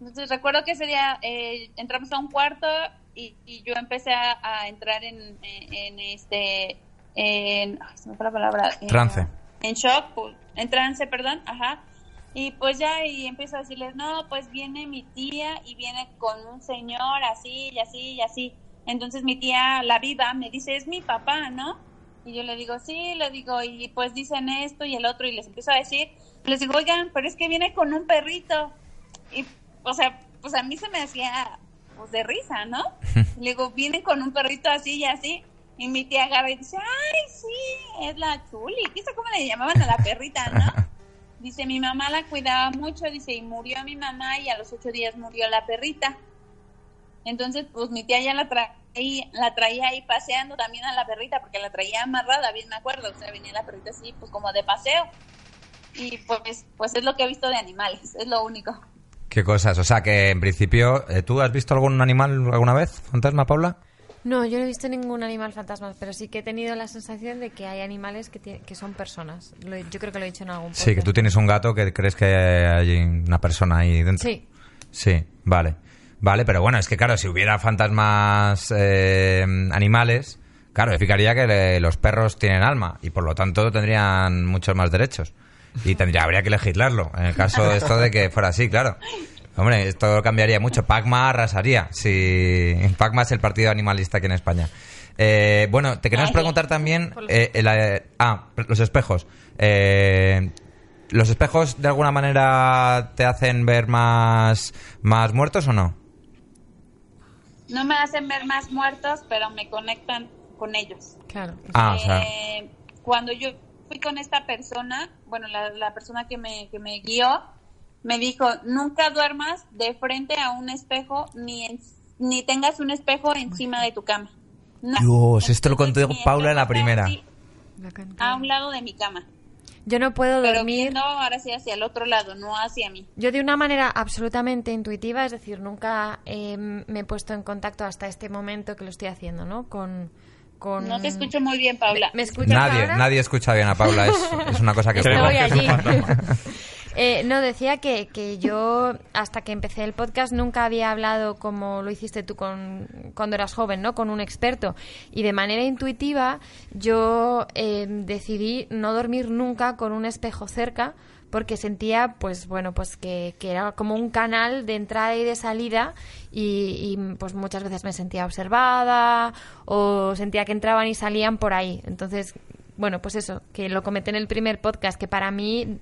Entonces recuerdo que ese día eh, entramos a un cuarto y, yo empecé a, entrar en, en, en este, en, ay, se me fue la palabra. en- Trance. En shock, en trance, perdón, ajá. Y pues ya, y empiezo a decirles, no, pues viene mi tía y viene con un señor así y así y así. Entonces mi tía, la viva, me dice, es mi papá, ¿no? Y yo le digo, sí, le digo, y pues dicen esto y el otro, y les empiezo a decir, les digo, oigan, pero es que viene con un perrito. Y, o sea, pues a mí se me hacía, pues de risa, ¿no? Le digo, viene con un perrito así y así. Y mi tía agarra y dice, ay, sí, es la Chuli. ¿Qué cómo le llamaban a la perrita, no? Dice, mi mamá la cuidaba mucho, dice, y murió mi mamá y a los ocho días murió la perrita. Entonces, pues mi tía ya la, traía, la traía ahí paseando también a la perrita, porque la traía amarrada, bien me acuerdo. O sea, venía la perrita así, pues como de paseo. Y pues, pues es lo que he visto de animales, es lo único. ¿Qué cosas? O sea, que en principio, eh, ¿tú has visto algún animal alguna vez, fantasma, Paula? No, yo no he visto ningún animal fantasma, pero sí que he tenido la sensación de que hay animales que, que son personas. Lo yo creo que lo he dicho en algún Sí, que tú tienes un gato que crees que hay una persona ahí dentro. Sí, Sí, vale. Vale, pero bueno, es que claro, si hubiera fantasmas eh, animales, claro, significaría que le- los perros tienen alma y por lo tanto tendrían muchos más derechos. Y tendría, habría que legislarlo, en el caso de esto de que fuera así, claro. Hombre, esto cambiaría mucho. Pacma arrasaría. Si Pacma es el partido animalista aquí en España. Eh, bueno, te queremos preguntar también. Eh, eh, ah, los espejos. Eh, ¿Los espejos de alguna manera te hacen ver más, más muertos o no? No me hacen ver más muertos, pero me conectan con ellos. claro. Ah, o sea, Eh, cuando yo fui con esta persona, bueno, la, la persona que me, que me guió, me dijo, nunca duermas de frente a un espejo ni, en- ni tengas un espejo encima de tu cama. No. Dios, esto lo contó Paula en la primera. A un lado de mi cama. Yo no puedo Pero dormir. viendo ahora sí hacia el otro lado, no hacia mí. Yo de una manera absolutamente intuitiva, es decir, nunca eh, me he puesto en contacto hasta este momento que lo estoy haciendo, ¿no? Con, con... No te escucho muy bien, Paula. ¿Me escuchas Nadie, ahora? nadie escucha bien a Paula, es, es una cosa que Estoy Creemos ocurre. que es un allí. Eh, no, decía que, que yo, hasta que empecé el podcast, nunca había hablado como lo hiciste tú con, cuando eras joven, ¿no? Con un experto. Y de manera intuitiva, yo eh, decidí no dormir nunca con un espejo cerca porque sentía, pues bueno, pues que, que era como un canal de entrada y de salida y, y, pues muchas veces me sentía observada o sentía que entraban y salían por ahí. Entonces, bueno, pues eso, que lo comenté en el primer podcast, que para mí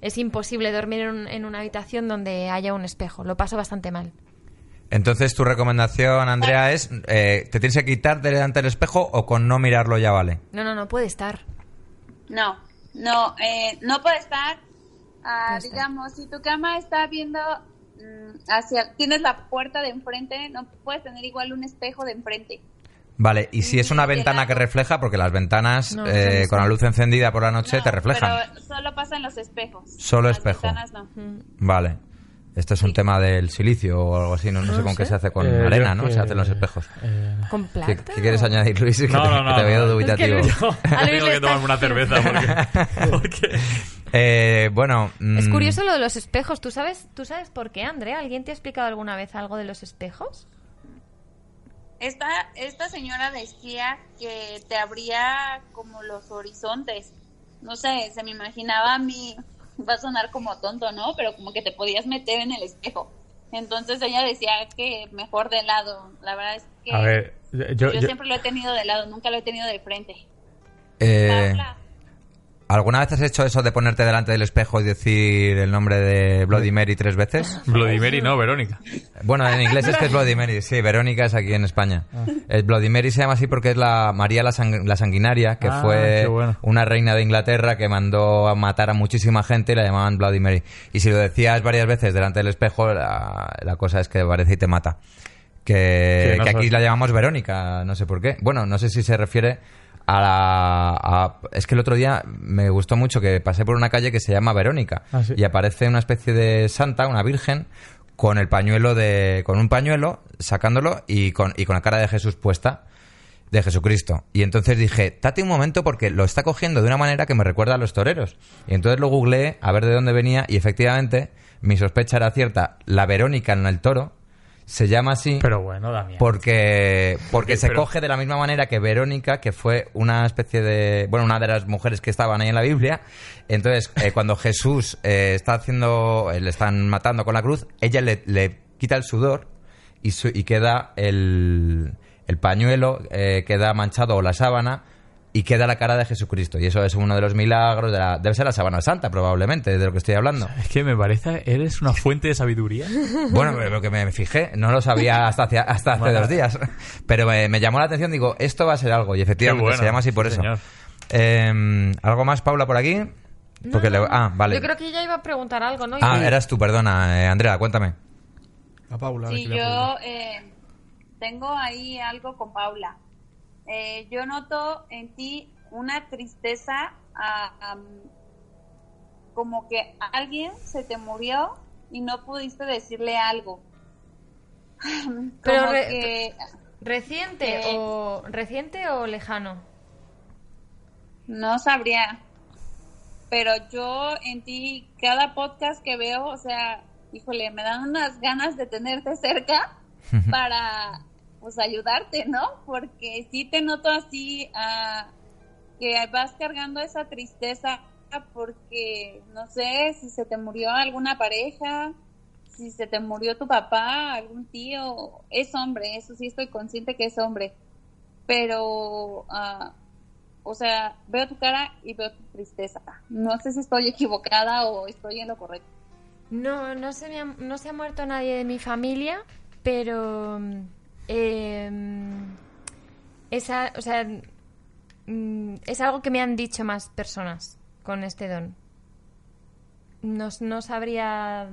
es imposible dormir en, un- en una habitación donde haya un espejo. Lo paso bastante mal. Entonces, tu recomendación, Andrea, es: eh, ¿te tienes que quitar delante del espejo o con no mirarlo ya vale? No, no, no puede estar. No, no, eh, no puede estar. ah, digamos, si tu cama está viendo mm, hacia, tienes la puerta de enfrente, no puedes tener igual un espejo de enfrente. Vale, y si es una Mm, de ventana que refleja, porque las ventanas No, eh, no con la luz encendida por la noche No, te reflejan. Pero solo pasa en los espejos. Solo Las espejo. ventanas no. Mm. Vale. Esto es un tema del silicio o algo así, no, no sé con qué se hace con Eh, arena, ¿no? que- Se hacen los espejos. eh, ¿Con ¿Qué, plata? qué quieres añadir, Luis? Que No, te, no, que no, te veo no. dubitativo. Es que yo A Luis tengo que tomarme una cerveza porque... porque- Eh, bueno... Es mm, curioso lo de los espejos. ¿Tú sabes, ¿Tú sabes por qué, Andrea? ¿Alguien te ha explicado alguna vez algo de los espejos? Esta, esta señora decía que te abría como los horizontes. No sé, se me imaginaba a mí, va a sonar como tonto, ¿no? Pero como que te podías meter en el espejo. Entonces ella decía que mejor de lado. La verdad es que A ver, yo... yo, yo- siempre lo he tenido de lado, nunca lo he tenido de frente. eh, Paula, ¿Alguna vez has hecho eso de ponerte delante del espejo y decir el nombre de Bloody Mary tres veces? Bloody Mary no, Verónica. Bueno, en inglés es que es Bloody Mary, sí, Verónica es aquí en España. Ah. El Bloody Mary se llama así porque es la María la, Sang- la Sanguinaria, que Ah, fue bueno. una reina de Inglaterra que mandó a matar a muchísima gente y la llamaban Bloody Mary. Y si lo decías varias veces delante del espejo, la, la cosa es que aparece y te mata. Que, Sí, no que aquí la llamamos Verónica, no sé por qué. Bueno, no sé si se refiere a la... a- es que el otro día me gustó mucho que pasé por una calle que se llama Verónica Ah, sí. y aparece una especie de santa, una virgen, con el pañuelo de... con un pañuelo, sacándolo y con, y con la cara de Jesús puesta, de Jesucristo. Y entonces dije, date un momento porque lo está cogiendo de una manera que me recuerda a los toreros. Y entonces lo googleé a ver de dónde venía y efectivamente mi sospecha era cierta. La Verónica en el toro se llama así Pero bueno, Damián. porque porque se Pero- coge de la misma manera que Verónica que fue una especie de bueno una de las mujeres que estaban ahí en la Biblia entonces eh, cuando Jesús eh, está haciendo eh, le están matando con la cruz ella le, le quita el sudor y, su- y queda el, el pañuelo queda manchado o la sábana y queda la cara de Jesucristo y eso es uno de los milagros de la, debe ser la sábana santa probablemente de lo que estoy hablando Es que me parece, eres una fuente de sabiduría. bueno, lo que me fijé, no lo sabía hasta, hace- hasta hace Bueno. dos días. Pero me, me llamó la atención, digo, esto va a ser algo. Y efectivamente bueno, se llama así por sí, eso. Eh, ¿Algo más, Paula, por aquí? Porque No, le-. Ah, vale. Yo creo que ella iba a preguntar algo, ¿no? Ah, eras tú, perdona. eh, Andrea, cuéntame. A Paula. a ver Sí, apoyo. yo eh, tengo ahí algo con Paula. Eh, yo noto en ti una tristeza, ah, como que alguien se te murió y no pudiste decirle algo. Pero re- que ¿Reciente Eh. o reciente o lejano? no sabría. Pero yo en ti, cada podcast que veo, o sea, híjole, me dan unas ganas de tenerte cerca para pues ayudarte, ¿no? Porque sí te noto así ah, que vas cargando esa tristeza porque no sé si se te murió alguna pareja, si se te murió tu papá, algún tío, es hombre, eso sí estoy consciente que es hombre, pero ah, o sea, veo tu cara y veo tu tristeza. No sé si estoy equivocada o estoy en lo correcto. No, no se, me no se ha muerto nadie de mi familia, pero eh, esa, o sea, mm, es algo que me han dicho más personas con este don. No, no sabría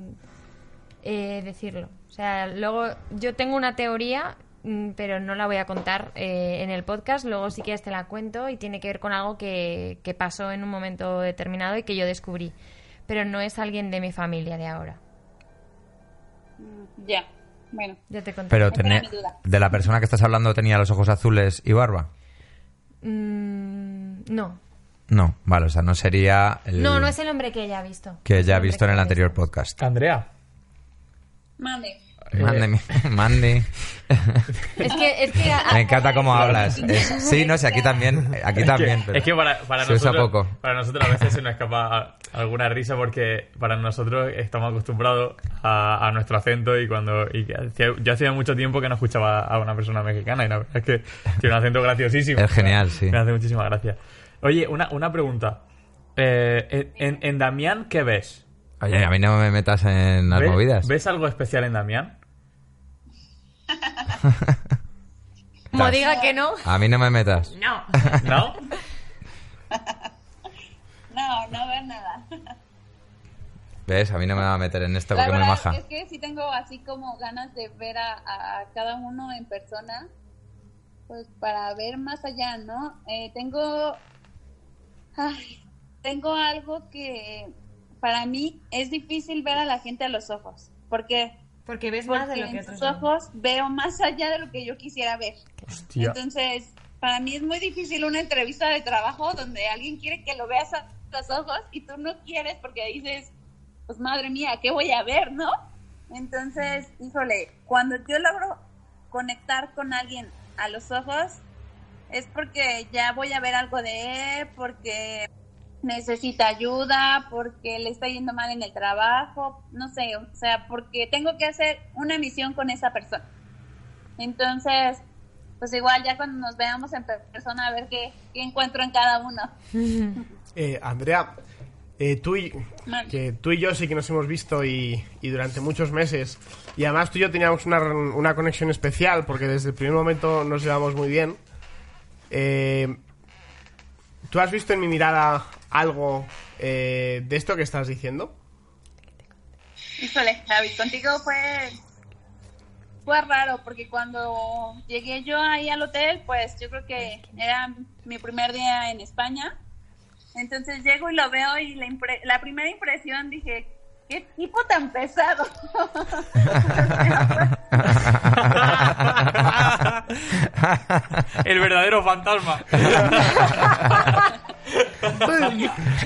eh, decirlo. O sea, luego yo tengo una teoría mm, pero no la voy a contar eh, en el podcast. Luego sí que te la cuento y tiene que ver con algo que, pasó en un momento determinado y que yo descubrí. Pero no es alguien de mi familia de ahora. Ya, bueno. Ya te conté. Pero duda. de la persona que estás hablando tenía los ojos azules y barba. Mm, no. No, vale, o sea, no sería el No, no es el hombre que ella ha visto. que Es ya ha visto en el anterior visto. podcast. Andrea, Mande. Mande, mande. Es que, es que a- Me encanta cómo hablas. Es- sí, no sé, aquí también, aquí también. es que, pero es que para, para nosotros, poco. para nosotros a veces se nos escapa alguna risa porque para nosotros estamos acostumbrados a, a nuestro acento y cuando y yo hacía mucho tiempo que no escuchaba a una persona mexicana y la verdad es que tiene un acento graciosísimo. Es genial, sí. Me hace muchísima gracia. Oye, una, una pregunta. Eh, en, en Damián, ¿qué ves? Oye, a mí no me metas en las ¿Ves- movidas. ¿Ves algo especial en Damián? Como diga que no. A mí no me metas. No. ¿No? No, no veo nada. ¿Ves? A mí no me va a meter en esto porque me verdad maja. es que sí tengo así como ganas de ver a, a cada uno en persona, pues para ver más allá, ¿no? Eh, tengo, ay, tengo algo que para mí es difícil ver a la gente a los ojos, porque Porque ves porque más de lo que en otros sus ven. ojos veo más allá de lo que yo quisiera ver. Hostia. Entonces, para mí es muy difícil una entrevista de trabajo donde alguien quiere que lo veas a los ojos y tú no quieres porque dices, pues madre mía, ¿qué voy a ver, no? Entonces, híjole, cuando yo logro conectar con alguien a los ojos, es porque ya voy a ver algo de él, porque necesita ayuda, porque le está yendo mal en el trabajo, no sé, o sea, porque tengo que hacer una misión con esa persona. Entonces, pues igual ya cuando nos veamos en per- persona a ver qué, qué encuentro en cada uno. Eh, Andrea, eh, tú, y, que tú y yo sí que nos hemos visto y, y durante muchos meses. Y además tú y yo teníamos una, una conexión especial porque desde el primer momento nos llevamos muy bien. Eh, ¿Tú has visto en mi mirada algo eh, de esto que estás diciendo? Híjole, Javi, contigo fue fue raro porque cuando llegué yo ahí al hotel, pues yo creo que era mi primer día en España. Entonces llego y lo veo y la, impre- la primera impresión dije, qué tipo tan pesado. El verdadero fantasma.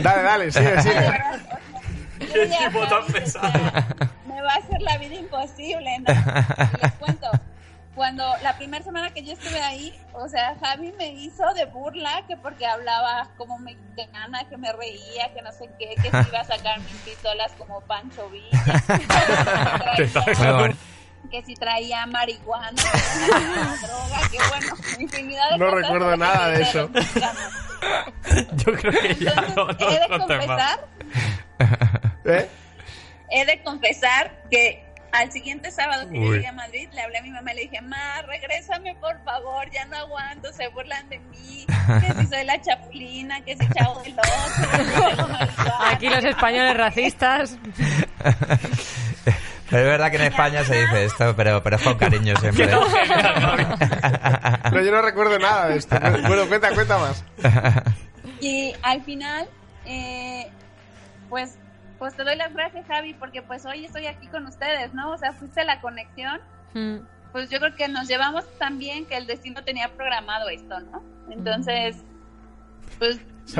Dale, dale, sigue, sigue. Qué tipo tan pesado. me va a hacer la vida imposible, ¿no? Y les cuento. Cuando la primera semana que yo estuve ahí, o sea, Javi me hizo de burla que porque hablaba como mexicana, que me reía, que no sé qué, que se iba a sacar mis pistolas como Pancho Villa, que, si traía, bueno. que si traía marihuana, droga, que bueno, infinidad de No cosas recuerdo nada de eso. Yo creo que ya no, Entonces, no he de confesar ¿Eh? he de confesar que al siguiente sábado que yo llegué a Madrid, le hablé a mi mamá y le dije, ma, regrésame por favor, ya no aguanto, se burlan de mí, que si soy la chapulina, que si chavo del marihuana". Aquí los españoles racistas. Pero es verdad que en España se dice esto, pero, pero es con cariño siempre. No, yo no recuerdo nada de esto. Bueno, cuenta, cuenta más. Y al final, eh, pues, pues te doy las gracias, Javi, porque pues hoy estoy aquí con ustedes, ¿no? O sea, fuiste la conexión Mm. pues yo creo que nos llevamos tan bien que el destino tenía programado esto, ¿no? Entonces, pues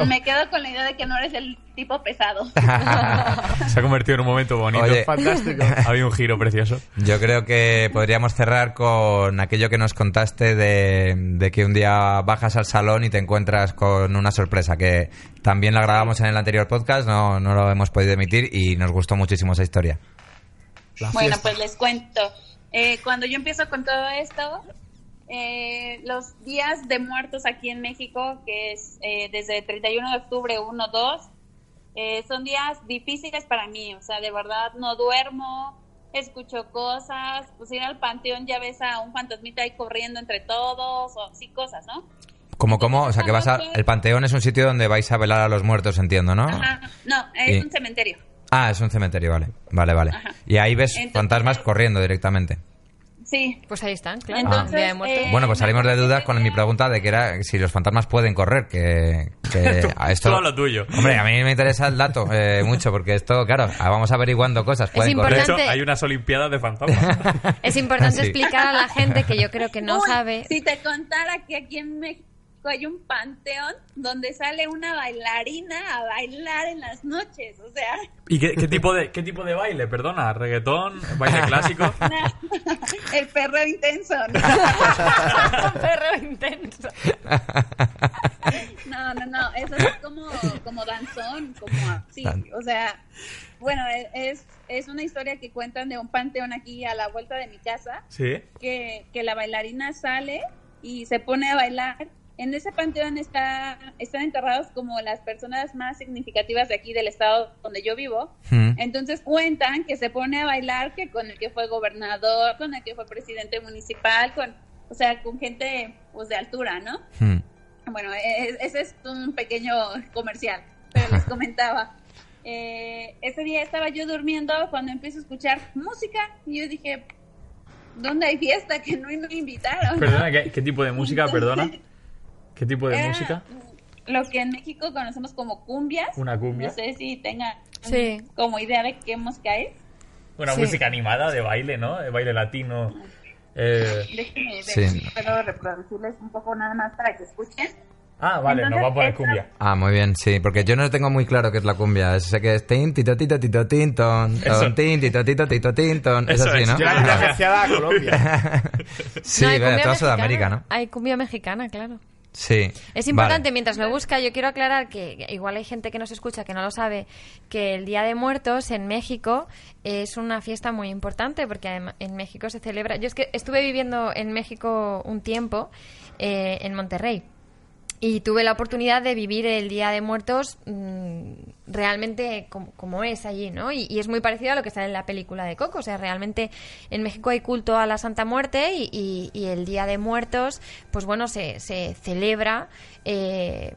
me quedo con la idea de que no eres el tipo pesado. Se ha convertido en un momento bonito. Oye. Fantástico. Había un giro precioso. Yo creo que podríamos cerrar con aquello que nos contaste de, de que un día bajas al salón y te encuentras con una sorpresa, que también la grabamos en el anterior podcast, no, no lo hemos podido emitir y nos gustó muchísimo esa historia. Bueno, pues les cuento. Eh, cuando yo empiezo con todo esto, eh, los días de muertos aquí en México, que es eh, desde 31 de octubre 1, 2, eh, son días difíciles para mí. O sea, de verdad no duermo, escucho cosas, pues ir al panteón ya ves a un fantasmita ahí corriendo entre todos, o así cosas, ¿no? Como, como, o sea, que vas a... El panteón es un sitio donde vais a velar a los muertos, entiendo, ¿no? Ajá. No, es Y- un cementerio. Ah, es un cementerio, vale. Vale, vale. Ajá. Y ahí ves Entonces- fantasmas corriendo directamente. Sí. Pues ahí están, claro. Entonces, Día de Muertos. eh, Bueno, pues salimos de dudas con mi pregunta de que era si los fantasmas pueden correr, que, que a esto... Todo lo tuyo. Hombre, a mí me interesa el dato eh, mucho, porque esto, claro, ah, vamos averiguando cosas. Pueden De correr. hecho, Importante. hay unas olimpiadas de fantasmas. Es importante Sí. explicar a la gente que yo creo que no Uy, sabe. Si te contara que aquí en México hay un panteón donde sale una bailarina a bailar en las noches, o sea, ¿Y qué, qué tipo de qué tipo de baile? Perdona, reggaetón, baile clásico. el perro intenso. ¿no? Perro intenso. No, no, no, eso es como, como danzón, como Dan- o sea, bueno, es, es una historia que cuentan de un panteón aquí a la vuelta de mi casa, Sí. que, que la bailarina sale y se pone a bailar. En ese panteón está, están enterrados como las personas más significativas de aquí del estado donde yo vivo. Mm. Entonces cuentan que se pone a bailar que con el que fue gobernador, con el que fue presidente municipal, con, o sea, con gente pues de altura, ¿no? Mm. Bueno, e- ese es un pequeño comercial, pero les comentaba. Eh, ese día estaba yo durmiendo cuando empiezo a escuchar música y yo dije, ¿dónde hay fiesta que no me invitaron? Perdona, ¿qué, qué tipo de música? Perdona. ¿Qué tipo de Era música? Lo que en México conocemos como cumbias. Una cumbia. No sé si tengan Sí. como idea de qué música es. Una Sí. música animada de baile, ¿no? De baile latino. Eh, Déjenme ver Sí. si puedo reproducirles un poco nada más para que escuchen. Ah, vale, nos va a poner cumbia. Ah, muy bien, sí, porque yo no tengo muy claro qué es la cumbia. Sé que es tin, tito, tito, tito, tinton, tin, tito, tito, tito, tinton. Es Eso así, es. ¿no? Yo la asociada a Colombia. sí, No, toda mexicana. Sudamérica, ¿no? Hay cumbia mexicana, claro. Sí. Es importante, Vale. mientras lo busca, yo quiero aclarar que igual hay gente que nos escucha que no lo sabe, que el Día de Muertos en México es una fiesta muy importante porque en México se celebra. Yo es que estuve viviendo en México un tiempo, eh, en Monterrey. Y tuve la oportunidad de vivir el Día de Muertos mm, realmente como, como es allí, ¿no? Y, y es muy parecido a lo que sale en la película de Coco. O sea, realmente en México hay culto a la Santa Muerte y, y- y el Día de Muertos, pues bueno, se, se celebra. eh,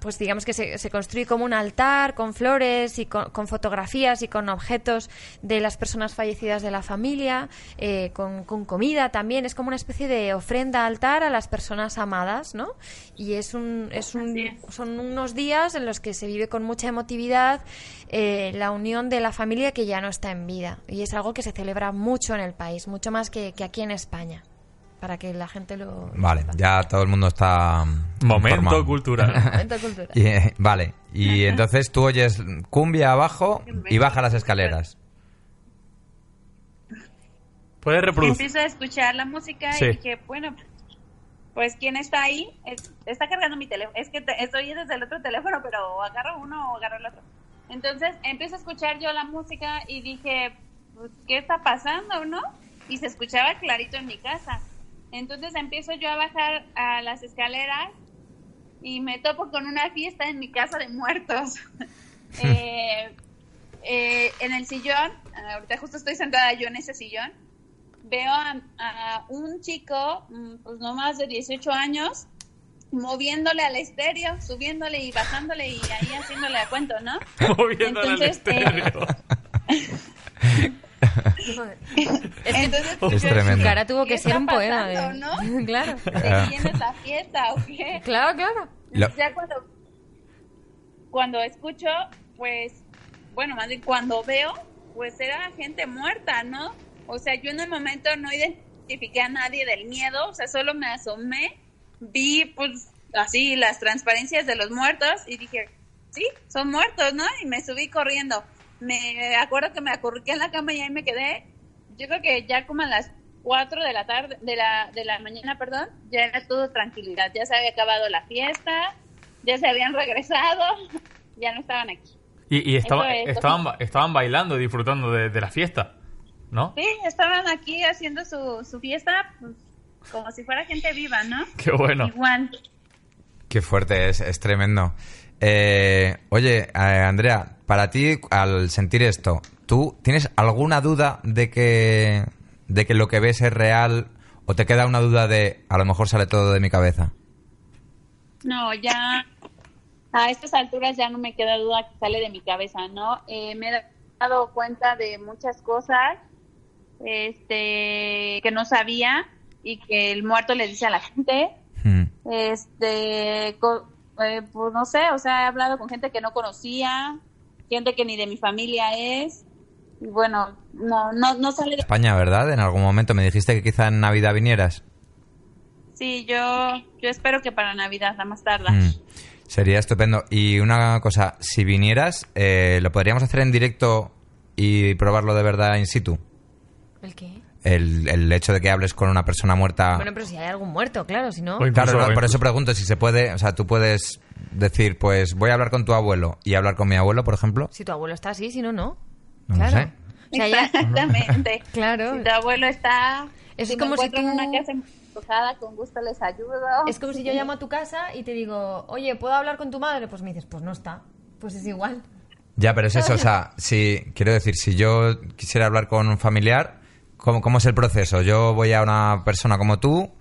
pues digamos que se, se construye como un altar con flores y con, con fotografías y con objetos de las personas fallecidas de la familia, eh, con, con comida también. Es como una especie de ofrenda altar a las personas amadas, ¿no? Y es un, es un, son unos días en los que se vive con mucha emotividad eh, la unión de la familia que ya no está en vida. Y es algo que se celebra mucho en el país, mucho más que, que aquí en España. Para que la gente lo. Vale, sepa. ya todo el mundo está. Momento informado. cultural. Momento cultural. Y, eh, vale, y entonces tú oyes cumbia abajo y baja las escaleras. Puedes reproducir. Empiezo a escuchar la música Sí. y dije, bueno, pues ¿quién está ahí? Es- está cargando mi teléfono. Es que te- estoy desde el otro teléfono, pero agarro uno o agarro el otro. Entonces empiezo a escuchar yo la música y dije, pues, ¿qué está pasando, no? Y se escuchaba clarito en mi casa. Entonces empiezo yo a bajar a las escaleras y me topo con una fiesta en mi casa de muertos. Eh, eh, en el sillón, ahorita justo estoy sentada yo en ese sillón, veo a, a un chico, mm, pues no más de 18 años, moviéndole al estéreo, subiéndole y bajándole y ahí haciéndole a cuento, ¿no? Moviéndole al Entonces, eh. Entonces, Es tremendo. Su cara tuvo ¿qué que ser un poema. pasando, no? claro. ¿De quién es la fiesta o qué? Claro, claro. Lo- Ya cuando, cuando escucho, pues, bueno, más bien cuando veo, pues era gente muerta, ¿no? O sea, yo en el momento no identifiqué a nadie del miedo, o sea, solo me asomé, vi pues así las transparencias de los muertos y dije, sí, son muertos, ¿no? Y me subí corriendo. Me acuerdo que me acurruqué en la cama y ahí me quedé. Yo creo que ya como a las 4 de la tarde, de la, de la mañana, perdón, ya era todo tranquilidad. Ya se había acabado la fiesta, ya se habían regresado, ya no estaban aquí. Y, y estaba- es. estaban, ba- estaban bailando, disfrutando de, de la fiesta, ¿no? Sí, estaban aquí haciendo su, su fiesta pues, como si fuera gente viva, ¿no? Qué bueno. Igual. Qué fuerte es, es tremendo. Eh, oye, eh, Andrea, para ti, al sentir esto, ¿tú tienes alguna duda de que, de que lo que ves es real o te queda una duda de a lo mejor sale todo de mi cabeza? No, ya a estas alturas ya no me queda duda que sale de mi cabeza, ¿no? Eh, me he dado cuenta de muchas cosas este, que no sabía y que el muerto le dice a la gente. Mm. Este, co- eh, pues no sé, o sea, he hablado con gente que no conocía, gente que ni de mi familia es. Y bueno, no, no, no sale de... España, ¿verdad? En algún momento me dijiste que quizá en Navidad vinieras. Sí, yo, yo espero que para Navidad, a más tarde. Mm. Sería estupendo. Y una cosa, si vinieras, eh, ¿lo podríamos hacer en directo y probarlo de verdad in situ? ¿El qué? El, el hecho de que hables con una persona muerta... Bueno, pero si hay algún muerto, claro, si no... Claro, no, por eso pregunto si se puede, o sea, tú puedes decir, pues voy a hablar con tu abuelo y hablar con mi abuelo, por ejemplo. Si tu abuelo está así, si no, no. No lo claro. sé. O sea, ya- Exactamente. Claro. Si tu abuelo está... Eso si es me como si encuentro en tú- una casa embrujada, con gusto les ayudo. Es como si yo llamo a tu casa y te digo, oye, ¿puedo hablar con tu madre? Pues me dices, pues no está. Pues es igual. Ya, pero es eso, o sea, si, quiero decir, si yo quisiera hablar con un familiar, ¿cómo, cómo es el proceso? Yo voy a una persona como tú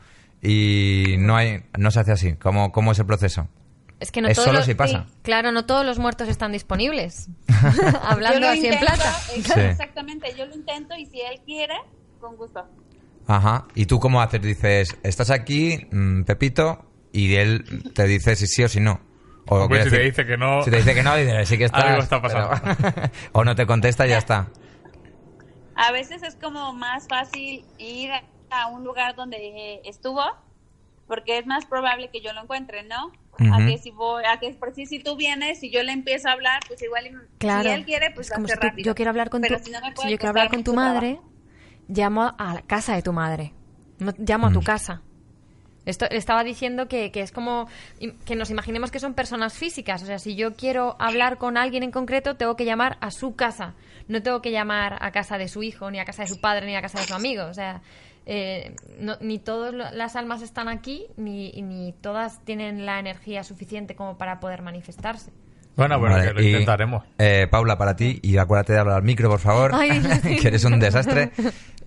y no hay, no se hace así. ¿Cómo, cómo es el proceso? Es que no Es todos solo los- si pasa. sí, claro, no todos los muertos están disponibles. Hablando así en plata. Sí. Exactamente, yo lo intento y si él quiere, con gusto. Ajá. ¿Y tú cómo haces? Dices, estás aquí, mm, Pepito, y él te dice si sí o si no. O Pues si te dice que no- Si te dice que no, dices, sí que estás. Algo está pasando. pero- o no te contesta y ya está. A veces es como más fácil ir a un lugar donde estuvo, porque es más probable que yo lo encuentre, ¿no? A que si voy, a que por si si tú vienes y yo le empiezo a hablar, pues igual Claro. si él quiere, pues como si tú- rápido. yo quiero hablar con Pero tu, si no me si puede yo quiero hablar con tu madre, trabajo. llamo a la casa de tu madre. No, llamo a tu Mm. casa. Esto estaba diciendo que, que es como que nos imaginemos que son personas físicas. O sea, si yo quiero hablar con alguien en concreto, tengo que llamar a su casa. No tengo que llamar a casa de su hijo, ni a casa de su padre, ni a casa de su amigo. O sea, eh, no- ni todas las almas están aquí, ni, ni todas tienen la energía suficiente como para poder manifestarse. Bueno, bueno, Vale, que lo y, intentaremos. eh, Paula, para ti, y acuérdate de hablar al micro, por favor, Ay, que eres un desastre.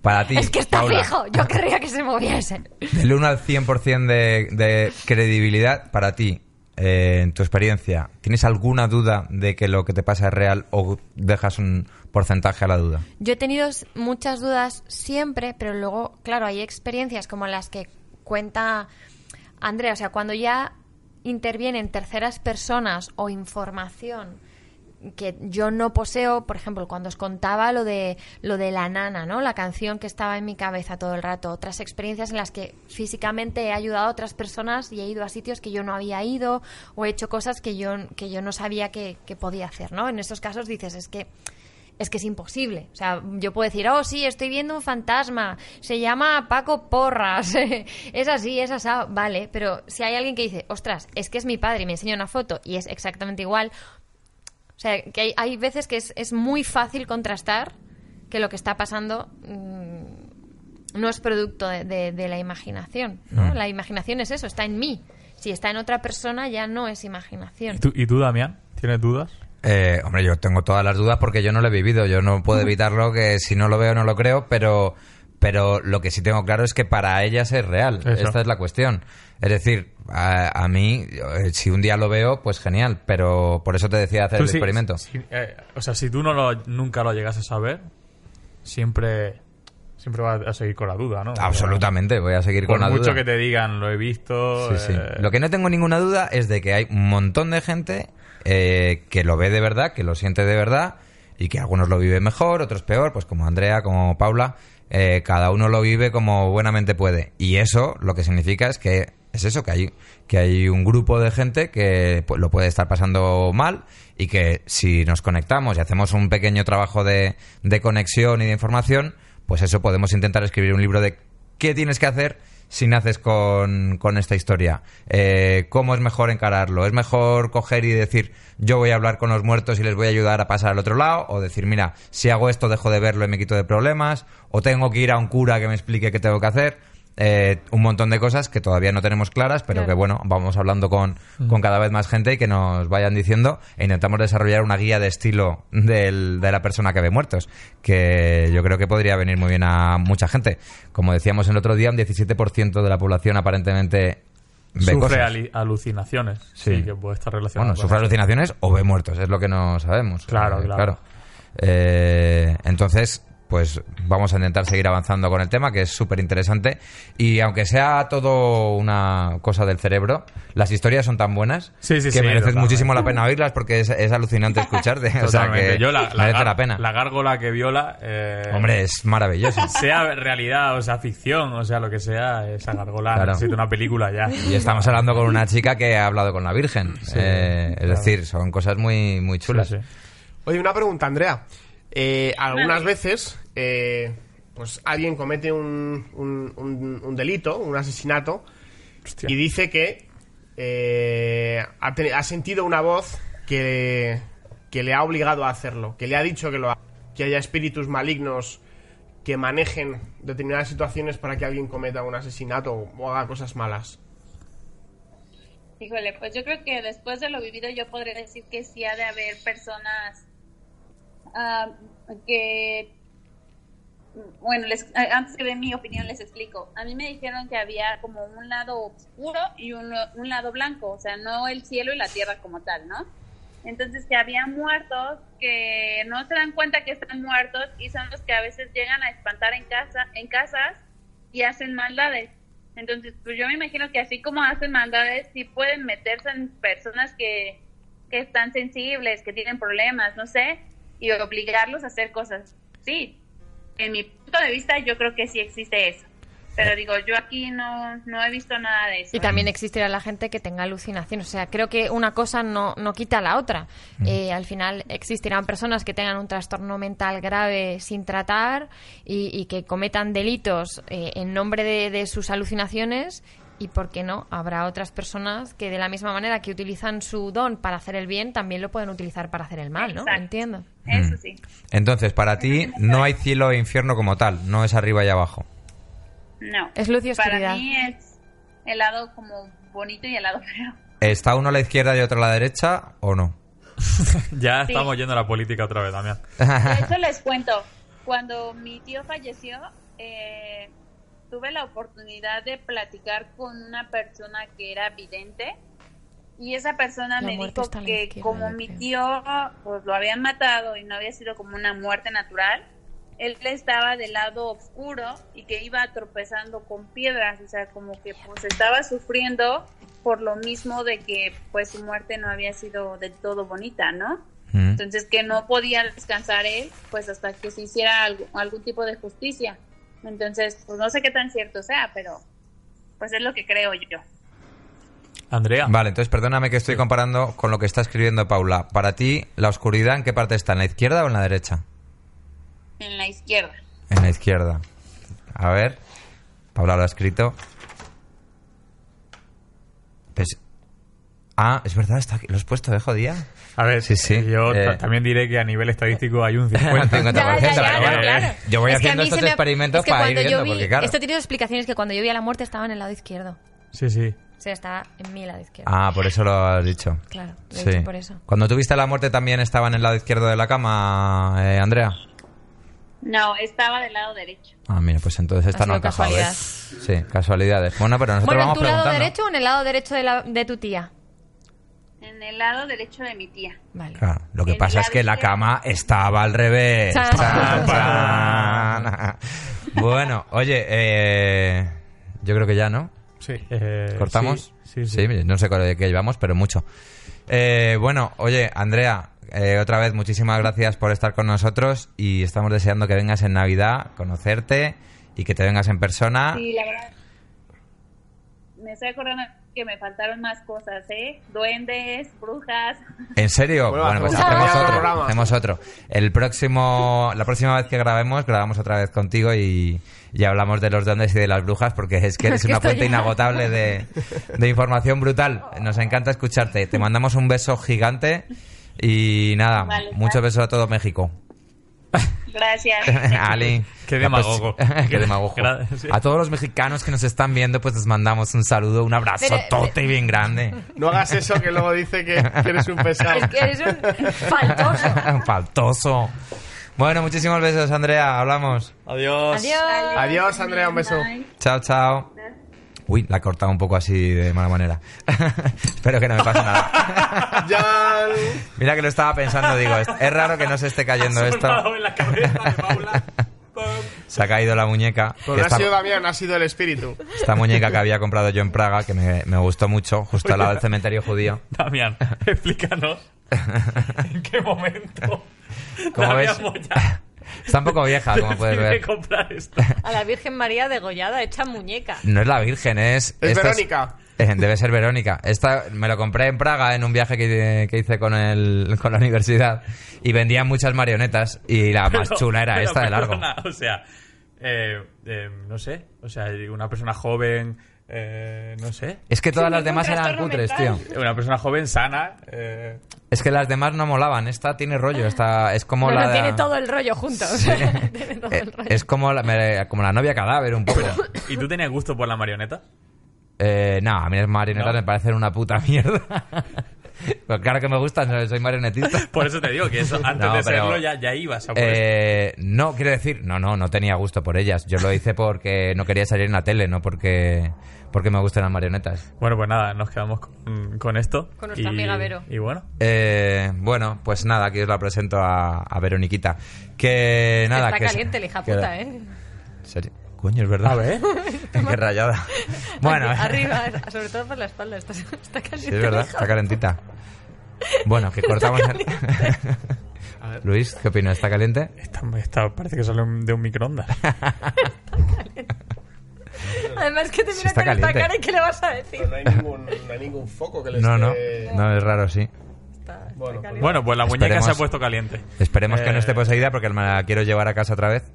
Para ti, Es que está Paula, fijo. Yo querría que se moviese. Del 1 al 100% de, de credibilidad, para ti, eh, en tu experiencia, ¿tienes alguna duda de que lo que te pasa es real o dejas un porcentaje a la duda? Yo he tenido muchas dudas siempre, pero luego, claro, hay experiencias como las que cuenta Andrea. O sea, cuando ya intervienen terceras personas o información que yo no poseo, por ejemplo, cuando os contaba lo de lo de la nana, ¿no? La canción que estaba en mi cabeza todo el rato, otras experiencias en las que físicamente he ayudado a otras personas y he ido a sitios que yo no había ido o he hecho cosas que yo que yo no sabía que, que podía hacer, ¿no? En esos casos dices, es que es que es imposible. O sea, yo puedo decir, oh, sí, estoy viendo un fantasma, se llama Paco Porras, es así, es así, vale, pero si hay alguien que dice, ostras, es que es mi padre y me enseña una foto y es exactamente igual, o sea, que hay, hay veces que es, es muy fácil contrastar que lo que está pasando mm, no es producto de, de- de la imaginación. ¿no? La imaginación es eso, está en mí. Si está en otra persona ya no es imaginación. ¿Y tú, ¿Y tú, Damián? ¿Tienes dudas? Eh, hombre, yo tengo todas las dudas porque yo no lo he vivido. Yo no puedo evitarlo, que si no lo veo no lo creo, pero, pero lo que sí tengo claro es que para ellas es real. Eso. Esta es la cuestión. Es decir, a, a mí, eh, si un día lo veo, pues genial, pero por eso te decía hacer Tú el sí- experimento. sí, eh, o sea, si tú no lo, nunca lo llegas a saber, siempre, siempre vas a seguir con la duda, ¿no? Absolutamente, voy a seguir Por con la mucho duda. que te digan, lo he visto. Sí, sí. eh, Lo que no tengo ninguna duda es de que hay un montón de gente eh, que lo ve de verdad, que lo siente de verdad y que algunos lo viven mejor, otros peor, pues como Andrea, como Paula, eh, cada uno lo vive como buenamente puede. Y eso lo que significa es que es eso, que hay, que hay un grupo de gente que pues, lo puede estar pasando mal y que si nos conectamos y hacemos un pequeño trabajo de, de conexión y de información, pues eso podemos intentar escribir un libro de qué tienes que hacer si naces con, con esta historia. Eh, ¿Cómo es mejor encararlo? ¿Es mejor coger y decir, yo voy a hablar con los muertos y les voy a ayudar a pasar al otro lado? ¿O decir, mira, si hago esto dejo de verlo y me quito de problemas? ¿O tengo que ir a un cura que me explique qué tengo que hacer? Eh, un montón de cosas que todavía no tenemos claras, pero Claro. que bueno, vamos hablando con, con cada vez más gente y que nos vayan diciendo e intentamos desarrollar una guía de estilo del- de la persona que ve muertos, que yo creo que podría venir muy bien a mucha gente. Como decíamos el otro día, un 17% de la población aparentemente ve sufre alucinaciones. Sí. Sí. que puede estar relacionado Bueno, con sufre eso. alucinaciones o ve muertos, es lo que no sabemos. Claro, Eh, claro. Eh, entonces, pues vamos a intentar seguir avanzando con el tema, que es súper interesante. Y aunque sea todo una cosa del cerebro, las historias son tan buenas Sí, sí, que sí, totalmente. muchísimo la pena oírlas porque es, es alucinante escucharte. o sea Totalmente. que Yo la, la merece la pena. La gárgola que viola. eh, Hombre, es maravilloso. Sea realidad, o sea, ficción, o sea, lo que sea, esa gárgola Claro. necesita una película ya. Y estamos hablando con una chica que ha hablado con la Virgen. Eh, es claro. decir, son cosas muy, muy chulas. Sí, sí. Oye, una pregunta, Andrea. Eh, algunas veces, eh, pues alguien comete un, un- un- un delito, un asesinato, Hostia. y dice que eh, ha, ha sentido una voz que, que le ha obligado a hacerlo, que le ha dicho que lo haga, que haya espíritus malignos que manejen determinadas situaciones para que alguien cometa un asesinato o, o haga cosas malas. Híjole, pues yo creo que después de lo vivido yo podría decir que sí ha de haber personas ah, que, bueno, les, eh, antes que den mi opinión les explico. A mí me dijeron que había como un lado oscuro y un, un lado blanco, o sea, no el cielo y la tierra como tal, ¿no? Entonces que había muertos que no se dan cuenta que están muertos y son los que a veces llegan a espantar en casa, en casas y hacen maldades. Entonces, pues yo me imagino que así como hacen maldades, sí pueden meterse en personas que, que están sensibles, que tienen problemas, no sé, y obligarlos a hacer cosas. Sí, en mi punto de vista yo creo que sí existe eso. Pero digo, yo aquí no, no he visto nada de eso. Y también existirá la gente que tenga alucinaciones. O sea, creo que una cosa no, no quita la otra. Eh, al final existirán personas que tengan un trastorno mental grave sin tratar y, y que cometan delitos eh, en nombre de, de sus alucinaciones. Y, ¿por qué no? Habrá otras personas que de la misma manera que utilizan su don para hacer el bien, también lo pueden utilizar para hacer el mal, ¿no? Exacto. Entiendo. Eso sí. Entonces, para ti no hay cielo e infierno como tal, no es arriba y abajo. No. Es luz y oscuridad. Para mí es el lado como bonito y el lado feo. ¿Está uno a la izquierda y otro a la derecha o no? Ya Sí. estamos yendo a la política otra vez, Damián. De hecho, les cuento, cuando mi tío falleció, eh, tuve la oportunidad de platicar con una persona que era vidente y esa persona La me dijo que como mi tío pues lo habían matado y no había sido como una muerte natural, él estaba del lado oscuro y que iba tropezando con piedras, o sea, como que pues estaba sufriendo por lo mismo de que pues su muerte no había sido del todo bonita, ¿no? Mm. Entonces que no podía descansar él, pues hasta que se hiciera algo- algún tipo de justicia. Entonces, pues no sé qué tan cierto sea, pero pues es lo que creo yo. Andrea. Vale, entonces perdóname que estoy comparando con lo que está escribiendo Paula. Para ti, ¿la oscuridad en qué parte está? ¿En la izquierda o en la derecha? En la izquierda. En la izquierda. A ver. Paula lo ha escrito. Pues- Ah, es verdad, está aquí. Lo has puesto, ¿eh, jodía? A ver, Sí, sí. yo Eh. ta- también diré que a nivel estadístico hay un 50. 50%, Ya, ya, ya, pero no, bueno, claro. Yo voy Es haciendo estos me- experimentos es que para ir viendo, vi- porque claro. Esto tiene explicaciones que cuando yo vi a la muerte estaba en el lado izquierdo. Sí, sí. O sea, estaba en mi lado izquierdo. Ah, por eso lo has dicho. Claro, lo he Sí. dicho por eso. Cuando tuviste la muerte también estaba en el lado izquierdo de la cama, eh, Andrea. No, estaba del lado derecho. Ah, mira, pues entonces esta Ha no ¿eh? casualidad. Sí, casualidades. Bueno, pero nosotros Bueno, ¿en vamos tu lado derecho o en el lado derecho de, la- de tu tía? En el lado derecho de mi tía. Vale. Claro, lo que En pasa es que la cama estaba al revés. Chan. Chan, chan. bueno, oye, eh, yo creo que ya, ¿no? Sí. Eh, ¿Cortamos? Sí, sí. sí. no sé de qué llevamos, pero mucho. Eh, bueno, oye, Andrea, eh, otra vez muchísimas gracias por estar con nosotros y estamos deseando que vengas en Navidad, conocerte y que te vengas en persona. Sí, la verdad. Me estoy acordando que me faltaron más cosas, ¿eh? Duendes, brujas. ¿En serio? Bueno, Bueno, pues hacemos otro. Hacemos otro. El próximo, la próxima vez que grabemos, grabamos otra vez contigo y, y hablamos de los duendes y de las brujas porque es que eres Es que una fuente ya- inagotable de, de información brutal. Nos encanta escucharte. Te mandamos un beso gigante y nada, Vale, muchos besos a todo México. Gracias. Ali. Qué Ya, pues, demagogo. qué demagogo. Gra- sí. A todos los mexicanos que nos están viendo, pues les mandamos un saludo, un abrazo Pero- tote y bien grande. No hagas eso que luego dice que, que eres un pesado. Es que eres un faltoso. Faltoso. Bueno, muchísimos besos, Andrea. Hablamos. Adiós. Adiós. Adiós, Andrea, un beso. Bye. Chao, chao. Uy, la he cortado un poco así de mala manera. Espero que no me pase nada. Ya. Mira que lo estaba pensando, digo, es, es raro que no se esté cayendo Ha esto. sonado en la cabeza de Paula. Se ha caído la muñeca. Pues que no ha esta, sido Damián, ha sido el espíritu. esta muñeca que había comprado yo en Praga, que me, me gustó mucho, justo al lado del cementerio judío. Damián, explícanos en qué momento Como Damián ves, está un poco vieja, como puedes ver. comprar esto. A la Virgen María degollada, hecha muñeca. No es la Virgen, es... Es esta Verónica. eh, debe ser Verónica. Esta me lo compré en Praga en un viaje que, que hice con, el, con la universidad y vendían muchas marionetas y la más Pero- chula era pero esta de largo. perdona, o sea, eh, eh, no sé, o sea, una persona joven, eh, no sé, Es que todas las demás eran cutres, mental. tío. una persona joven sana. eh, Es que las demás no molaban. Esta tiene rollo. Esta es como No, la. no, tiene todo el rollo junto. o sea, tiene todo Eh, el rollo. es como la, me- como la novia cadáver, un poco. ¿Y tú tenías gusto por la marioneta? Eh, no, a mí las marionetas ¿No? me parecen una puta mierda. pues claro que me gustan, soy marionetista. Por eso te digo que eso antes No, de pero- serlo ya, ya ibas a por esto. Eh, no, quiero decir, no, no, no tenía gusto por ellas. Yo lo hice porque no quería salir en la tele, no porque, porque me gustan las marionetas. Bueno, pues nada, nos quedamos con, con esto. Con nuestra y, amiga Vero. Y bueno, Eh, bueno, pues nada, aquí os la presento a, a Veroniquita. Que nada, Está que es- caliente la hija que- puta, ¿eh? ¿En serio? Coño, es verdad. A ver. Qué rayada. Bueno, Aquí, arriba, sobre todo por la espalda. Está, está caliente. Sí, es verdad, está calentita. Bueno, que cortamos. el- Luis, ¿qué opinas? ¿Está caliente? Esta, esta parece que sale de un microondas. Además que te mira está con esta caliente. cara y ¿qué le vas a decir? Pero no hay ningún, no hay ningún foco que le No, no, esté... no, es raro, sí. Está- está Bueno, pues la muñeca Esperemos. se ha puesto caliente. Esperemos que no Eh, esté poseída porque me la quiero llevar a casa otra vez.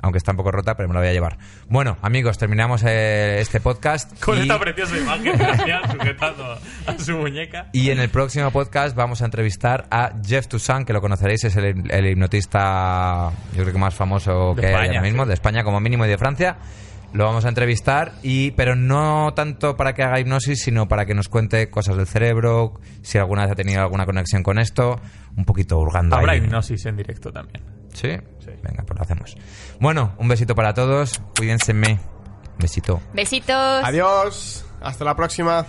Aunque está un poco rota, pero me la voy a llevar. Bueno, amigos, terminamos eh, este podcast. Con y, esta preciosa imagen Damián sujetando a su muñeca. y en el próximo podcast vamos a entrevistar a Jeff Toussaint, que lo conoceréis, es el, el hipnotista, yo creo que más famoso De que hay España, ahora mismo, sí. de España como mínimo y de Francia. Lo vamos a entrevistar, y pero no tanto para que haga hipnosis, sino para que nos cuente cosas del cerebro, si alguna vez ha tenido alguna conexión con esto, un poquito hurgando. Habrá ahí. hipnosis en directo también. ¿Sí? Sí. Venga, pues lo hacemos. Bueno, un besito para todos. Cuídense. Besito. Besitos. Adiós. Hasta la próxima.